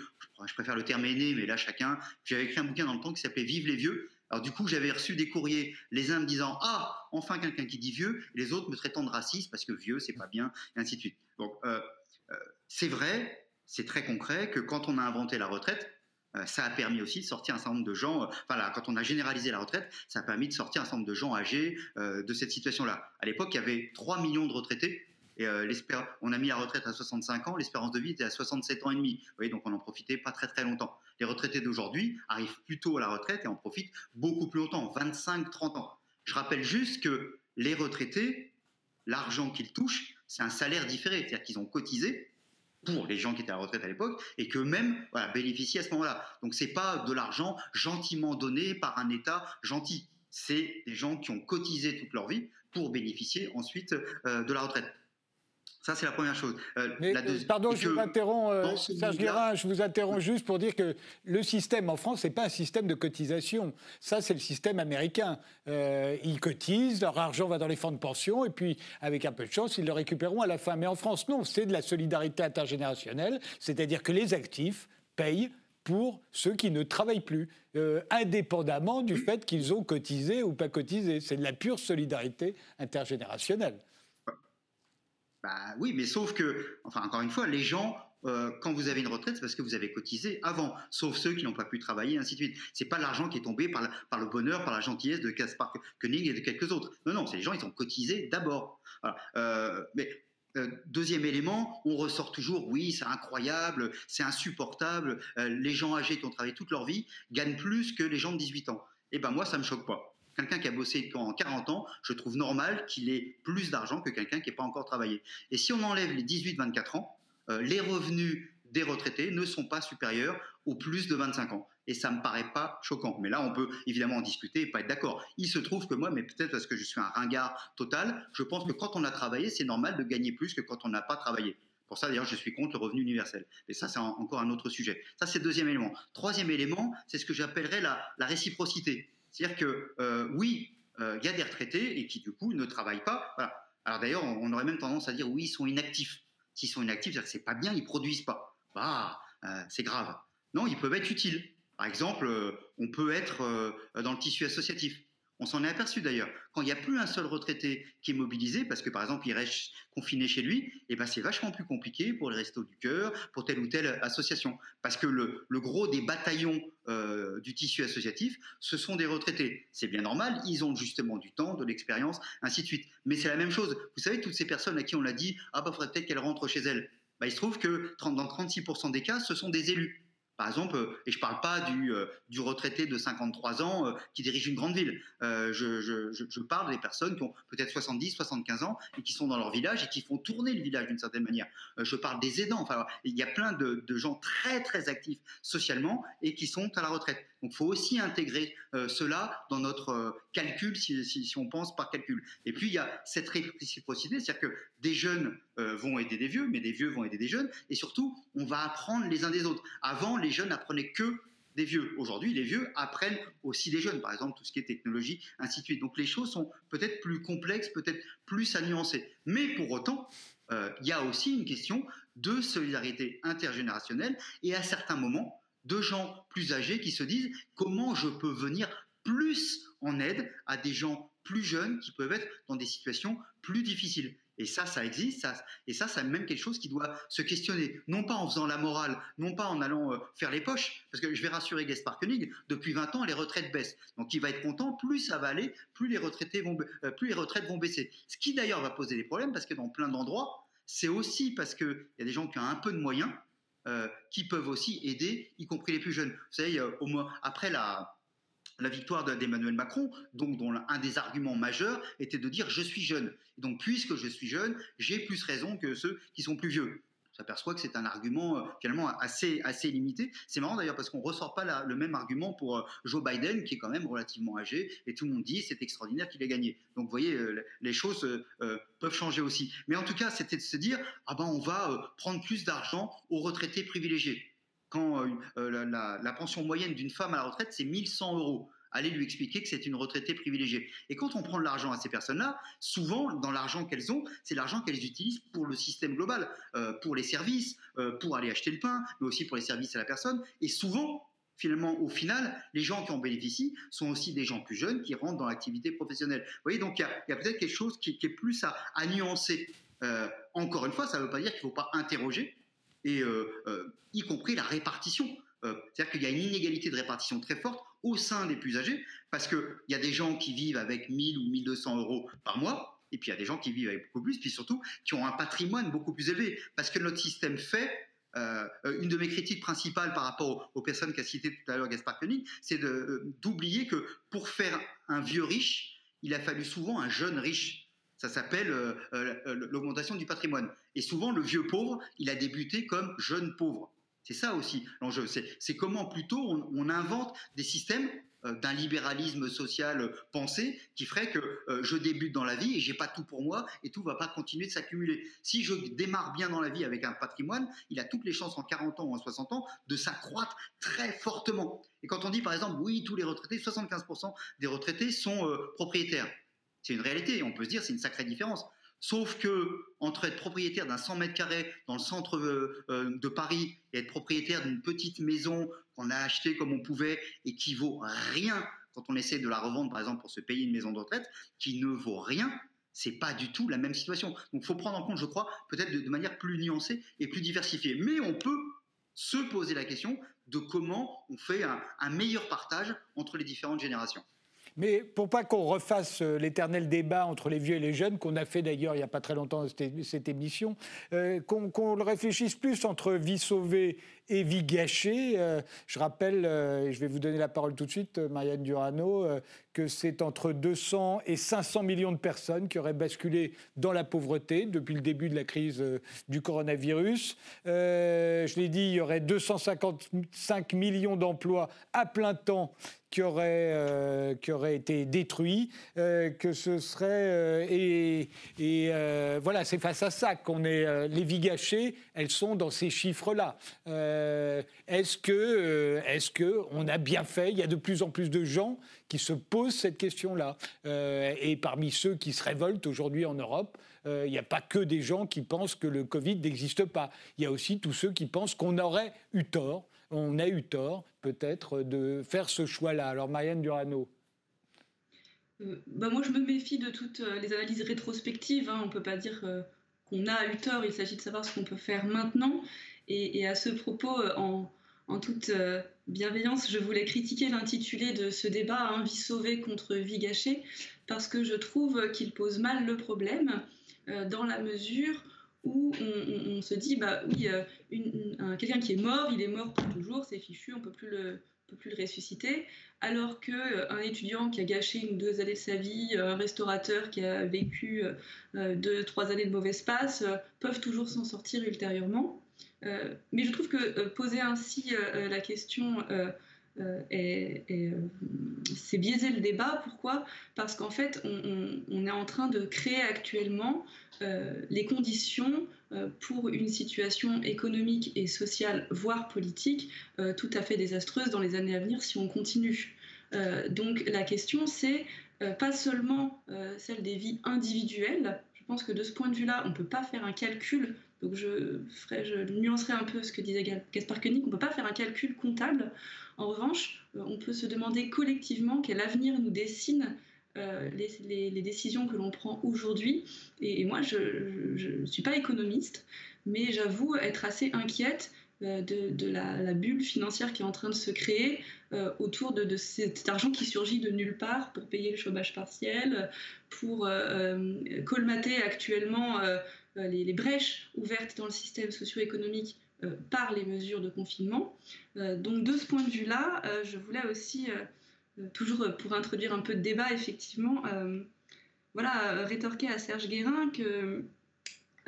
Je préfère le terme aîné, mais là, chacun. J'avais écrit un bouquin dans le temps qui s'appelait Vive les vieux. Alors du coup, j'avais reçu des courriers, les uns me disant ah enfin quelqu'un qui dit vieux, et les autres me traitant de raciste parce que vieux c'est pas bien, et ainsi de suite. Donc euh, euh, c'est vrai, c'est très concret que quand on a inventé la retraite, Euh, ça a permis aussi de sortir un certain nombre de gens. Voilà, quand on a généralisé la retraite, ça a permis de sortir un certain nombre de gens âgés de cette situation-là. À l'époque, il y avait 3 millions de retraités. Et on a mis la retraite à 65 ans, l'espérance de vie était à 67 ans et demi. Donc on en profitait pas très très longtemps. Les retraités d'aujourd'hui arrivent plutôt à la retraite et en profitent beaucoup plus longtemps, 25-30 ans. Je rappelle juste que les retraités, l'argent qu'ils touchent, c'est un salaire différé, c'est-à-dire qu'ils ont cotisé pour les gens qui étaient à la retraite à l'époque et qu'eux-mêmes voilà, bénéficient à ce moment-là. Donc c'est pas de l'argent gentiment donné par un État gentil. C'est des gens qui ont cotisé toute leur vie pour bénéficier ensuite euh, de la retraite. Ça, c'est la première chose. Euh, euh, pardon, je vous interromps, euh, Serge Guérin, je vous interromps juste pour dire que le système en France, ce n'est pas un système de cotisation. Ça, c'est le système américain. ils cotisent, leur argent va dans les fonds de pension, et puis, avec un peu de chance, ils le récupéreront à la fin. Mais en France, non, c'est de la solidarité intergénérationnelle, c'est-à-dire que les actifs payent pour ceux qui ne travaillent plus, indépendamment du fait qu'ils ont cotisé ou pas cotisé. C'est de la pure solidarité intergénérationnelle. Bah oui, mais sauf que, enfin encore une fois, les gens, euh, quand vous avez une retraite, c'est parce que vous avez cotisé avant, sauf ceux qui n'ont pas pu travailler, ainsi de suite. C'est pas l'argent qui est tombé par, le bonheur, par la gentillesse de Kaspar Koenig et de quelques autres. Non, non, c'est les gens, ils ont cotisé d'abord. Euh, mais euh, deuxième élément, on ressort toujours, oui, c'est incroyable, c'est insupportable, les gens âgés qui ont travaillé toute leur vie gagnent plus que les gens de 18 ans. Eh ben moi, ça me choque pas quelqu'un qui a bossé pendant 40 ans, je trouve normal qu'il ait plus d'argent que quelqu'un qui n'a pas encore travaillé. Et si on enlève les 18-24 ans, euh, les revenus des retraités ne sont pas supérieurs aux plus de 25 ans. Et ça ne me paraît pas choquant. Mais là, on peut évidemment en discuter et pas être d'accord. Il se trouve que moi, mais peut-être parce que je suis un ringard total, je pense que quand on a travaillé, c'est normal de gagner plus que quand on n'a pas travaillé. Pour ça, d'ailleurs, je suis contre le revenu universel. Mais ça, c'est encore un autre sujet. Ça, c'est le deuxième élément. Troisième élément, c'est ce que j'appellerais la réciprocité. C'est-à-dire que euh, oui, euh, il y a des retraités et qui du coup ne travaillent pas. Alors d'ailleurs, on aurait même tendance à dire oui, ils sont inactifs. S'ils sont inactifs, c'est pas bien, ils produisent pas. Bah, euh, c'est grave. Non, ils peuvent être utiles. Par exemple, on peut être dans le tissu associatif. On s'en est aperçu d'ailleurs. Quand il n'y a plus un seul retraité qui est mobilisé, parce que par exemple il reste confiné chez lui, eh ben c'est vachement plus compliqué pour les restos du cœur, pour telle ou telle association. Parce que le, gros des bataillons euh, du tissu associatif, ce sont des retraités. C'est bien normal, ils ont justement du temps, de l'expérience, ainsi de suite. Mais c'est la même chose. Vous savez, toutes ces personnes à qui on l'a dit, ah bah faudrait peut-être qu'elles rentrent chez elles. Bah, il se trouve que dans 36% des cas, ce sont des élus. Par exemple, euh, et je ne parle pas du, euh, retraité de 53 ans euh, qui dirige une grande ville. je, parle des personnes qui ont peut-être 70, 75 ans et qui sont dans leur village et qui font tourner le village d'une certaine manière. je parle des aidants. Enfin, il y a plein de, gens très très actifs socialement et qui sont à la retraite. Donc, il faut aussi intégrer cela dans notre calcul, si, on pense par calcul. Et puis, il y a cette réciprocité, c'est-à-dire que des jeunes vont aider des vieux, mais des vieux vont aider des jeunes, et surtout, on va apprendre les uns des autres. Avant, les jeunes apprenaient que des vieux. Aujourd'hui, les vieux apprennent aussi des jeunes, par exemple tout ce qui est technologie, ainsi de suite. Donc les choses sont peut-être plus complexes, peut-être plus à nuancer. Mais pour autant, euh, il y a aussi une question de solidarité intergénérationnelle et à certains moments, de gens plus âgés qui se disent comment je peux venir plus en aide à des gens plus jeunes qui peuvent être dans des situations plus difficiles. Et ça, ça existe. Ça, et ça, c'est même quelque chose qui doit se questionner. Non pas en faisant la morale, non pas en allant euh, faire les poches. Parce que je vais rassurer Gaspard Koenig, depuis 20 ans, les retraites baissent. Donc il va être content, plus ça va aller, plus les, retraités vont, euh, plus les retraites vont baisser. Ce qui d'ailleurs va poser des problèmes, parce que dans plein d'endroits, c'est aussi parce qu'il y a des gens qui ont un peu de moyens, euh, qui peuvent aussi aider, y compris les plus jeunes. Vous savez, au moins, après la, la victoire d'Emmanuel Macron, donc dont un des arguments majeurs était de dire je suis jeune. donc puisque je suis jeune, j'ai plus raison que ceux qui sont plus vieux. S'aperçoit que c'est un argument euh, finalement assez, assez limité. C'est marrant d'ailleurs parce qu'on ressort pas le même argument pour euh, Joe Biden qui est quand même relativement âgé et tout le monde dit c'est extraordinaire qu'il ait gagné. Donc vous voyez, euh, les choses peuvent changer aussi. Mais en tout cas, c'était de se dire ah ben on va prendre plus d'argent aux retraités privilégiés quand euh, la, pension moyenne d'une femme à la retraite, c'est 1100 euros. Allez lui expliquer que c'est une retraitée privilégiée. Et quand on prend de l'argent à ces personnes-là, souvent, dans l'argent qu'elles ont, c'est l'argent qu'elles utilisent pour le système global, euh, pour les services, pour aller acheter le pain, mais aussi pour les services à la personne. Et souvent, finalement, au final, les gens qui en bénéficient sont aussi des gens plus jeunes qui rentrent dans l'activité professionnelle. Vous voyez, donc il y a, peut-être quelque chose qui, est plus à, nuancer. encore une fois, ça ne veut pas dire qu'il ne faut pas interroger et euh, euh, y compris la répartition. c'est-à-dire qu'il y a une inégalité de répartition très forte au sein des plus âgés, parce qu'il y a des gens qui vivent avec 1000 ou 1200 euros par mois, et puis il y a des gens qui vivent avec beaucoup plus, puis surtout qui ont un patrimoine beaucoup plus élevé, parce que notre système fait euh, une de mes critiques principales par rapport aux, personnes qu'a citées tout à l'heure Gaspard Koenig, c'est euh, d'oublier que pour faire un vieux riche, il a fallu souvent un jeune riche. Ça s'appelle euh, l'augmentation du patrimoine. Et souvent, le vieux pauvre, il a débuté comme jeune pauvre. C'est ça aussi l'enjeu. C'est comment plutôt on, invente des systèmes euh, d'un libéralisme social pensé qui ferait que euh, je débute dans la vie et j'ai pas tout pour moi et tout va pas continuer de s'accumuler. Si je démarre bien dans la vie avec un patrimoine, il a toutes les chances en 40 ans ou en 60 ans de s'accroître très fortement. Et quand on dit par exemple oui, tous les retraités, 75% des retraités sont euh, propriétaires. C'est une réalité, on peut se dire c'est une sacrée différence. Sauf que entre être propriétaire d'un 100 mètres carrés dans le centre euh, euh, de Paris et être propriétaire d'une petite maison qu'on a achetée comme on pouvait et qui vaut rien quand on essaie de la revendre, par exemple, pour se payer une maison de retraite, qui ne vaut rien, c'est pas du tout la même situation. Donc, il faut prendre en compte, je crois, peut-être de, manière plus nuancée et plus diversifiée. Mais on peut se poser la question de comment on fait un meilleur partage entre les différentes générations. Mais pour pas qu'on refasse euh, l'éternel débat entre les vieux et les jeunes, qu'on a fait d'ailleurs il n'y a pas très longtemps cette, émission, euh, qu'on le réfléchisse plus entre vie sauvée et vie gâchée. Euh, je rappelle, et je vais vous donner la parole tout de suite, Marianne Durano, que c'est entre 200 et 500 millions de personnes qui auraient basculé dans la pauvreté depuis le début de la crise du coronavirus. je l'ai dit, il y aurait 255 millions d'emplois à plein temps qui aurait, euh, qui aurait été détruit, euh, que ce serait... Euh, et, et voilà, c'est face à ça qu'on est... les vies gâchées, elles sont dans ces chiffres-là. Est-ce que, est-ce que on a bien fait? Il y a de plus en plus de gens qui se posent cette question-là. et parmi ceux qui se révoltent aujourd'hui en Europe, il n'y a pas que des gens qui pensent que le Covid n'existe pas. Il y a aussi tous ceux qui pensent qu'on aurait eu tort on a eu tort peut-être de faire ce choix-là. Alors Marianne Durano. Euh, bah moi, je me méfie de toutes euh, les analyses rétrospectives. Hein. On ne peut pas dire euh, qu'on a eu tort. Il s'agit de savoir ce qu'on peut faire maintenant. Et, à ce propos, en, toute bienveillance, je voulais critiquer l'intitulé de ce débat, Vie sauvée contre vie gâchée, parce que je trouve qu'il pose mal le problème dans la mesure où on, se dit, bah oui, euh, quelqu'un qui est mort, il est mort pour toujours, c'est fichu, on ne peut plus le ressusciter, alors qu'un euh, étudiant qui a gâché une ou deux années de sa vie, euh, un restaurateur qui a vécu deux, trois années de mauvaise passe, peuvent toujours s'en sortir ultérieurement. Mais je trouve que poser ainsi la question euh, et, euh, c'est biaiser le débat. Pourquoi? Parce qu'en fait, on, est en train de créer actuellement euh, les conditions pour une situation économique et sociale, voire politique, tout à fait désastreuse dans les années à venir si on continue. donc la question, c'est pas seulement celle des vies individuelles. Je pense que de ce point de vue-là, on ne peut pas faire un calcul donc je, ferai, nuancerai un peu ce que disait Gaspard Koenig, on ne peut pas faire un calcul comptable. En revanche, euh, on peut se demander collectivement quel avenir nous dessine euh, les, décisions que l'on prend aujourd'hui. Et, moi, je ne suis pas économiste, mais j'avoue être assez inquiète euh, de, la, bulle financière qui est en train de se créer autour de, cet argent qui surgit de nulle part pour payer le chômage partiel, pour colmater actuellement les, brèches ouvertes dans le système socio-économique euh, par les mesures de confinement. Euh, donc de ce point de vue-là, euh, je voulais aussi, toujours pour introduire un peu de débat, effectivement, voilà, rétorquer à Serge Guérin que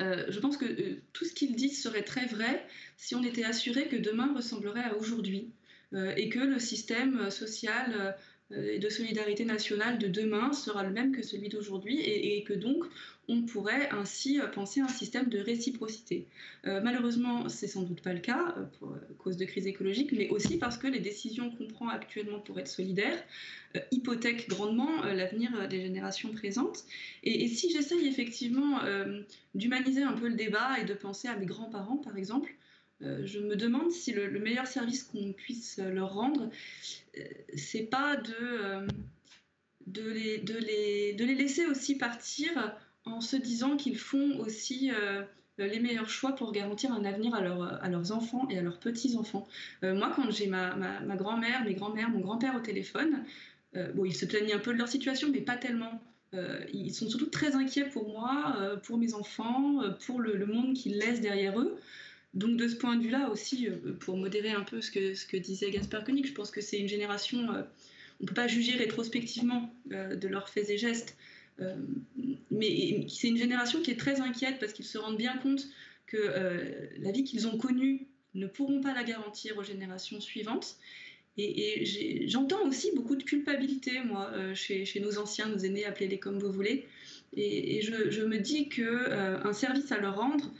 je pense que tout ce qu'il dit serait très vrai si on était assuré que demain ressemblerait à aujourd'hui et que le système social et de solidarité nationale de demain sera le même que celui d'aujourd'hui et, que donc on pourrait ainsi penser à un système de réciprocité. Euh, malheureusement, c'est sans doute pas le cas euh, pour euh, cause de crise écologique, mais aussi parce que les décisions qu'on prend actuellement pour être solidaires hypothèquent grandement l'avenir des générations présentes. Et, si j'essaye effectivement d'humaniser un peu le débat et de penser à mes grands-parents, par exemple, je me demande si le, le meilleur service qu'on puisse leur rendre, c'est pas de, les, laisser aussi partir en se disant qu'ils font aussi euh, les meilleurs choix pour garantir un avenir à, leurs enfants et à leurs petits-enfants. moi, quand j'ai ma, grand-mère, mes grands-mères, mon grand-père au téléphone, ils se plaignaient un peu de leur situation, mais pas tellement. ils sont surtout très inquiets pour moi, pour mes enfants, pour le, le monde qu'ils laissent derrière eux. Donc de ce point de vue-là aussi, euh, pour modérer un peu ce que, ce que disait Gaspard Koenig, je pense que c'est une génération, euh, on ne peut pas juger rétrospectivement euh, de leurs faits et gestes, mais c'est une génération qui est très inquiète parce qu'ils se rendent bien compte que la vie qu'ils ont connue ne pourront pas la garantir aux générations suivantes. Et, j'entends aussi beaucoup de culpabilité, moi, chez, chez, nos anciens, nos aînés, appelez-les comme vous voulez. Et, je, je, me dis qu'un service à leur rendre,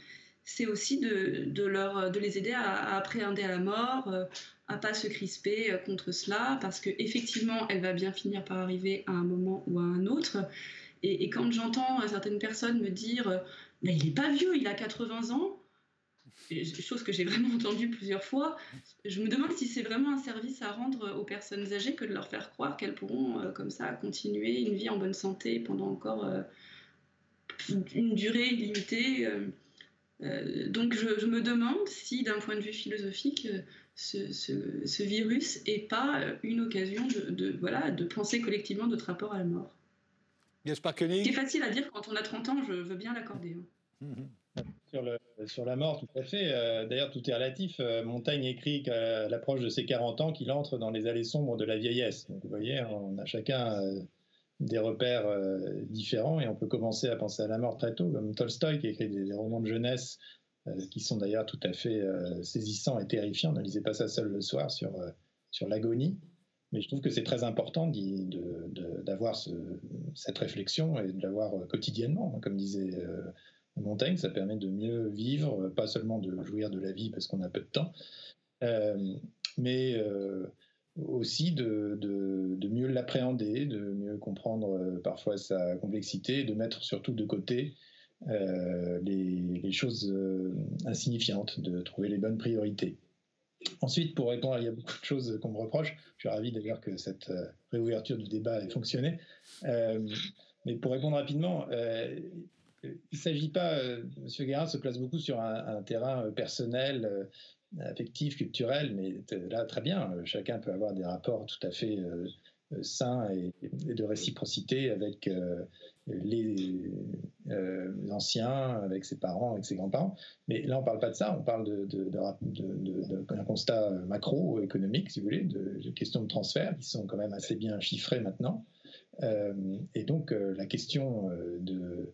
c'est aussi de, leur, de les aider à, appréhender la mort, euh, à pas se crisper euh, contre cela, parce qu'effectivement, elle va bien finir par arriver à un moment ou à un autre. Et, quand j'entends certaines personnes me dire il n'est pas vieux, il a 80 ans, chose que j'ai vraiment entendue plusieurs fois, je me demande si c'est vraiment un service à rendre aux personnes âgées que de leur faire croire qu'elles pourront, euh, comme ça, continuer une vie en bonne santé pendant encore une durée illimitée. Euh, donc je, me demande si, d'un point de vue philosophique, euh, ce, virus n'est pas une occasion de, voilà, de penser collectivement notre rapport à la mort. Gaspard Koenig. C'est facile à dire quand on a 30 ans, je veux bien l'accorder. Hein. Sur, sur, la mort, tout à fait. Euh, d'ailleurs, tout est relatif. Montaigne écrit qu'à l'approche de ses 40 ans, qu'il entre dans les allées sombres de la vieillesse. Donc, vous voyez, on a chacun des repères euh, différents et on peut commencer à penser à la mort très tôt, comme Tolstoï qui écrit des, romans de jeunesse euh, qui sont d'ailleurs tout à fait euh, saisissants et terrifiants. Ne lisez pas ça seul le soir sur, sur l'agonie. Mais je trouve que c'est très important d'avoir cette réflexion et de l'avoir quotidiennement. Comme disait Montaigne, ça permet de mieux vivre, pas seulement de jouir de la vie parce qu'on a peu de temps, mais aussi de, de, mieux l'appréhender, de mieux comprendre euh, parfois sa complexité, de mettre surtout de côté euh, les, choses euh, insignifiantes, de trouver les bonnes priorités. Ensuite, pour répondre, il y a beaucoup de choses qu'on me reproche. Je suis ravi d'ailleurs que cette réouverture du débat ait fonctionné. mais pour répondre rapidement, il ne s'agit pas, M. Guérin se place beaucoup sur un terrain personnel affectif, culturel, mais là, très bien, euh, chacun peut avoir des rapports tout à fait euh, euh, sains et, de réciprocité avec les, anciens, avec ses parents, avec ses grands-parents. Mais là, on ne parle pas de ça, on parle d'un constat macroéconomique, si vous voulez, de, questions de transfert qui sont quand même assez bien chiffrées maintenant. et donc, la question de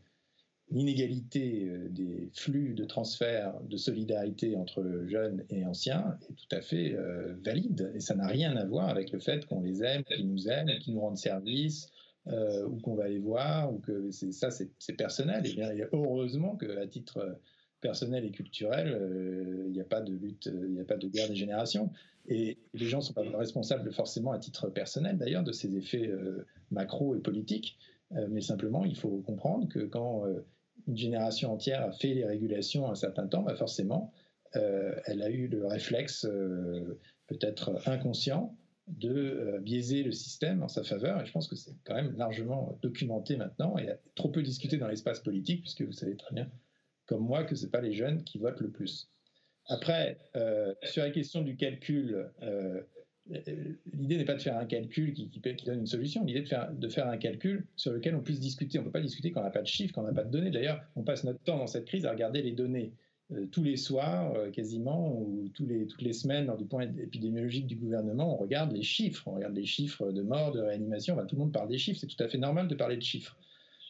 l'inégalité euh, des flux de transfert de solidarité entre jeunes et anciens est tout à fait euh, valide. Et ça n'a rien à voir avec le fait qu'on les aime, qu'ils nous aiment, qu'ils nous rendent service, euh, ou qu'on va les voir, ou que ça, c'est personnel. Et bien, heureusement qu'à titre personnel et culturel, il n'y a pas de lutte, il n'y a pas de guerre des générations. Et les gens ne sont pas responsables forcément à titre personnel, d'ailleurs, de ces effets macro et politiques. mais simplement, il faut comprendre que quand une génération entière a fait les régulations un certain temps, bah forcément, euh, elle a eu le réflexe, euh, peut-être inconscient, de euh, biaiser le système en sa faveur. Et je pense que c'est quand même largement documenté maintenant et trop peu discuté dans l'espace politique, puisque vous savez très bien, comme moi, que ce pas les jeunes qui votent le plus. Après, sur la question du calcul, l'idée n'est pas de faire un calcul qui, donne une solution, l'idée de faire, de faire un calcul sur lequel on puisse discuter. On ne peut pas discuter quand on n'a pas de chiffres, quand on n'a pas de données. D'ailleurs, on passe notre temps dans cette crise à regarder les données euh, tous les soirs, euh, quasiment, ou tous les, toutes les semaines, lors du point épidémiologique du gouvernement, on regarde les chiffres. On regarde les chiffres de morts, de réanimation. tout le monde parle des chiffres. C'est tout à fait normal de parler de chiffres.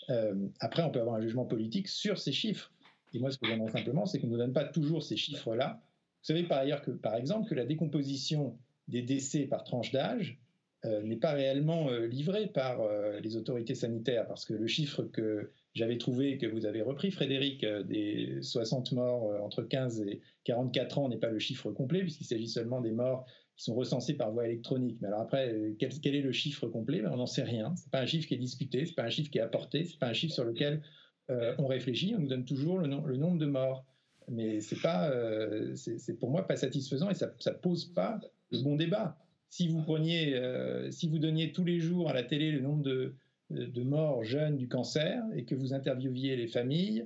Euh, après, on peut avoir un jugement politique sur ces chiffres. Et moi, ce que j'aimerais simplement, c'est qu'on ne nous donne pas toujours ces chiffres-là. Vous savez par ailleurs que, par exemple, que la décomposition des décès par tranche d'âge euh, n'est pas réellement euh, livré par euh, les autorités sanitaires, parce que le chiffre que j'avais trouvé, que vous avez repris, Frédéric, des 60 morts entre 15 et 44 ans n'est pas le chiffre complet, puisqu'il s'agit seulement des morts qui sont recensés par voie électronique. Mais alors après, quel, est le chiffre complet? Ben, On n'en sait rien. Ce n'est pas un chiffre qui est discuté, ce n'est pas un chiffre qui est apporté, ce n'est pas un chiffre sur lequel on réfléchit. On nous donne toujours le, nombre de morts. Mais c'est pas, c'est pour moi pas satisfaisant et ça ne pose pas le bon débat. Si vous preniez, euh, si vous donniez tous les jours à la télé le nombre de, de morts jeunes du cancer et que vous interviewiez les familles,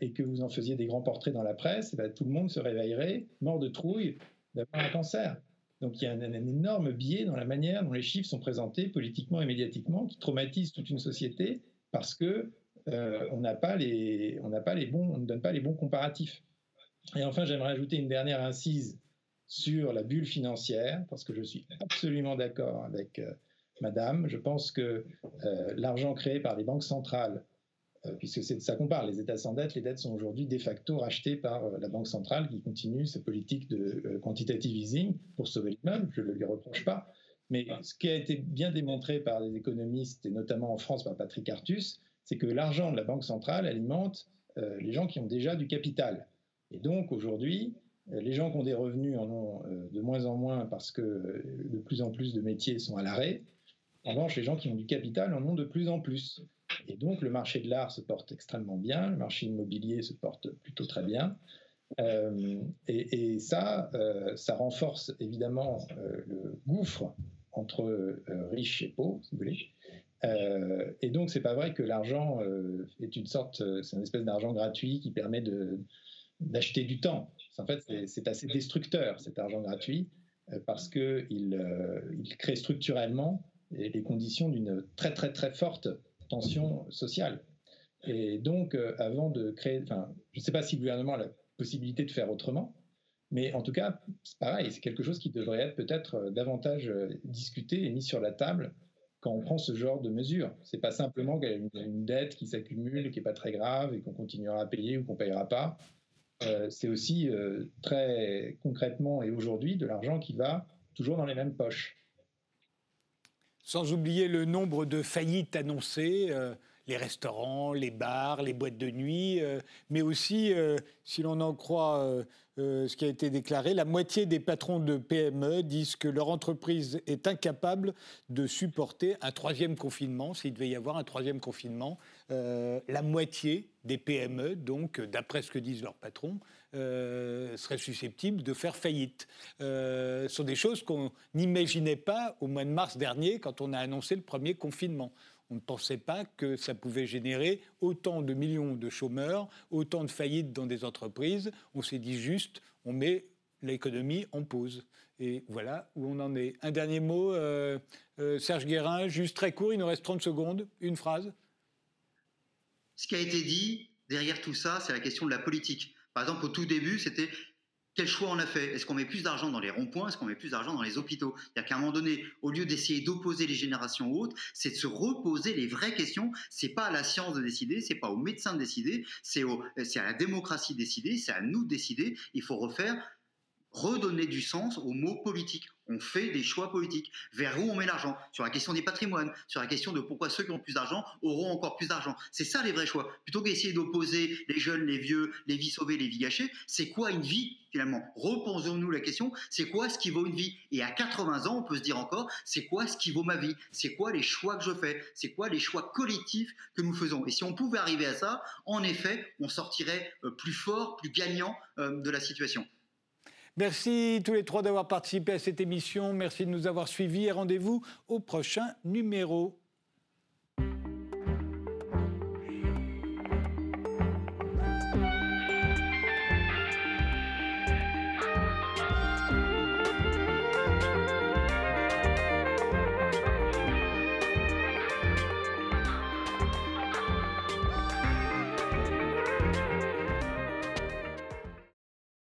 et que vous en faisiez des grands portraits dans la presse, eh ben, tout le monde se réveillerait mort de trouille d'avoir un cancer. Donc il y a un, énorme biais dans la manière dont les chiffres sont présentés politiquement et médiatiquement qui traumatise toute une société parce que euh, on n'a pas les, on n'a pas les bons, on ne donne pas les bons comparatifs. Et enfin, j'aimerais ajouter une dernière incise sur la bulle financière parce que je suis absolument d'accord avec euh, Madame. Je pense que euh, l'argent créé par les banques centrales euh, puisque c'est de ça qu'on parle. Les États sans dette, les dettes sont aujourd'hui de facto rachetées par la Banque centrale qui continue sa politique de quantitative easing pour sauver l'immeuble. Je ne le lui reproche pas. Mais ce qui a été bien démontré par les économistes, et notamment en France par Patrick Artus, c'est que l'argent de la Banque centrale alimente les gens qui ont déjà du capital. Et donc aujourd'hui, les gens qui ont des revenus en ont de moins en moins parce que de plus en plus de métiers sont à l'arrêt. En revanche, les gens qui ont du capital en ont de plus en plus. Et donc, le marché de l'art se porte extrêmement bien, le marché immobilier se porte plutôt très bien. Euh, et, ça, euh, ça renforce évidemment euh, le gouffre entre riches et pauvres, si vous voulez. et donc, c'est pas vrai que l'argent est une sorte, c'est une espèce d'argent gratuit qui permet d'acheter du temps. En fait, c'est assez destructeur cet argent gratuit parce qu'il il crée structurellement les conditions d'une très très très forte tension sociale. Et donc, euh, avant de créer, enfin, je ne sais pas si le gouvernement a la possibilité de faire autrement, mais en tout cas, c'est pareil, c'est quelque chose qui devrait être peut-être euh, davantage euh, discuté et mis sur la table quand on prend ce genre de mesures. C'est pas simplement qu'il y a une, dette qui s'accumule, qui n'est pas très grave et qu'on continuera à payer ou qu'on ne payera pas. C'est aussi très concrètement et aujourd'hui de l'argent qui va toujours dans les mêmes poches. Sans oublier le nombre de faillites annoncées, euh, les restaurants, les bars, les boîtes de nuit, euh, mais aussi, euh, si l'on en croit ce qui a été déclaré, la moitié des patrons de PME disent que leur entreprise est incapable de supporter un troisième confinement, s'il devait y avoir un troisième confinement. la moitié des PME, donc, d'après ce que disent leurs patrons, euh, serait susceptible de faire faillite. Euh, ce sont des choses qu'on n'imaginait pas au mois de mars dernier quand on a annoncé le premier confinement. On ne pensait pas que ça pouvait générer autant de millions de chômeurs, autant de faillites dans des entreprises. On s'est dit juste, on met l'économie en pause. Et voilà où on en est. Un dernier mot, euh, Serge Guérin, juste très court, il nous reste 30 secondes, une phrase. Ce qui a été dit derrière tout ça, c'est la question de la politique. Par exemple, au tout début, c'était quel choix on a fait? Est-ce qu'on met plus d'argent dans les ronds-points? Est-ce qu'on met plus d'argent dans les hôpitaux? C'est-à-dire qu'à un moment donné, au lieu d'essayer d'opposer les générations hautes, c'est de se reposer les vraies questions. C'est pas à la science de décider, c'est pas aux médecins de décider, c'est à la démocratie de décider, c'est à nous de décider. Il faut refaire redonner du sens aux mots politiques. On fait des choix politiques. Vers où on met l'argent? Sur la question des patrimoines, sur la question de pourquoi ceux qui ont plus d'argent auront encore plus d'argent. C'est ça les vrais choix. Plutôt qu'essayer d'opposer les jeunes, les vieux, les vies sauvées, les vies gâchées, c'est quoi une vie finalement? Reposons-nous la question, c'est quoi ce qui vaut une vie? Et à 80 ans, on peut se dire encore, c'est quoi ce qui vaut ma vie? C'est quoi les choix que je fais? C'est quoi les choix collectifs que nous faisons? Et si on pouvait arriver à ça, en effet, on sortirait euh, plus fort, plus gagnant euh, de la situation. Merci tous les trois d'avoir participé à cette émission. Merci de nous avoir suivis et rendez-vous au prochain numéro.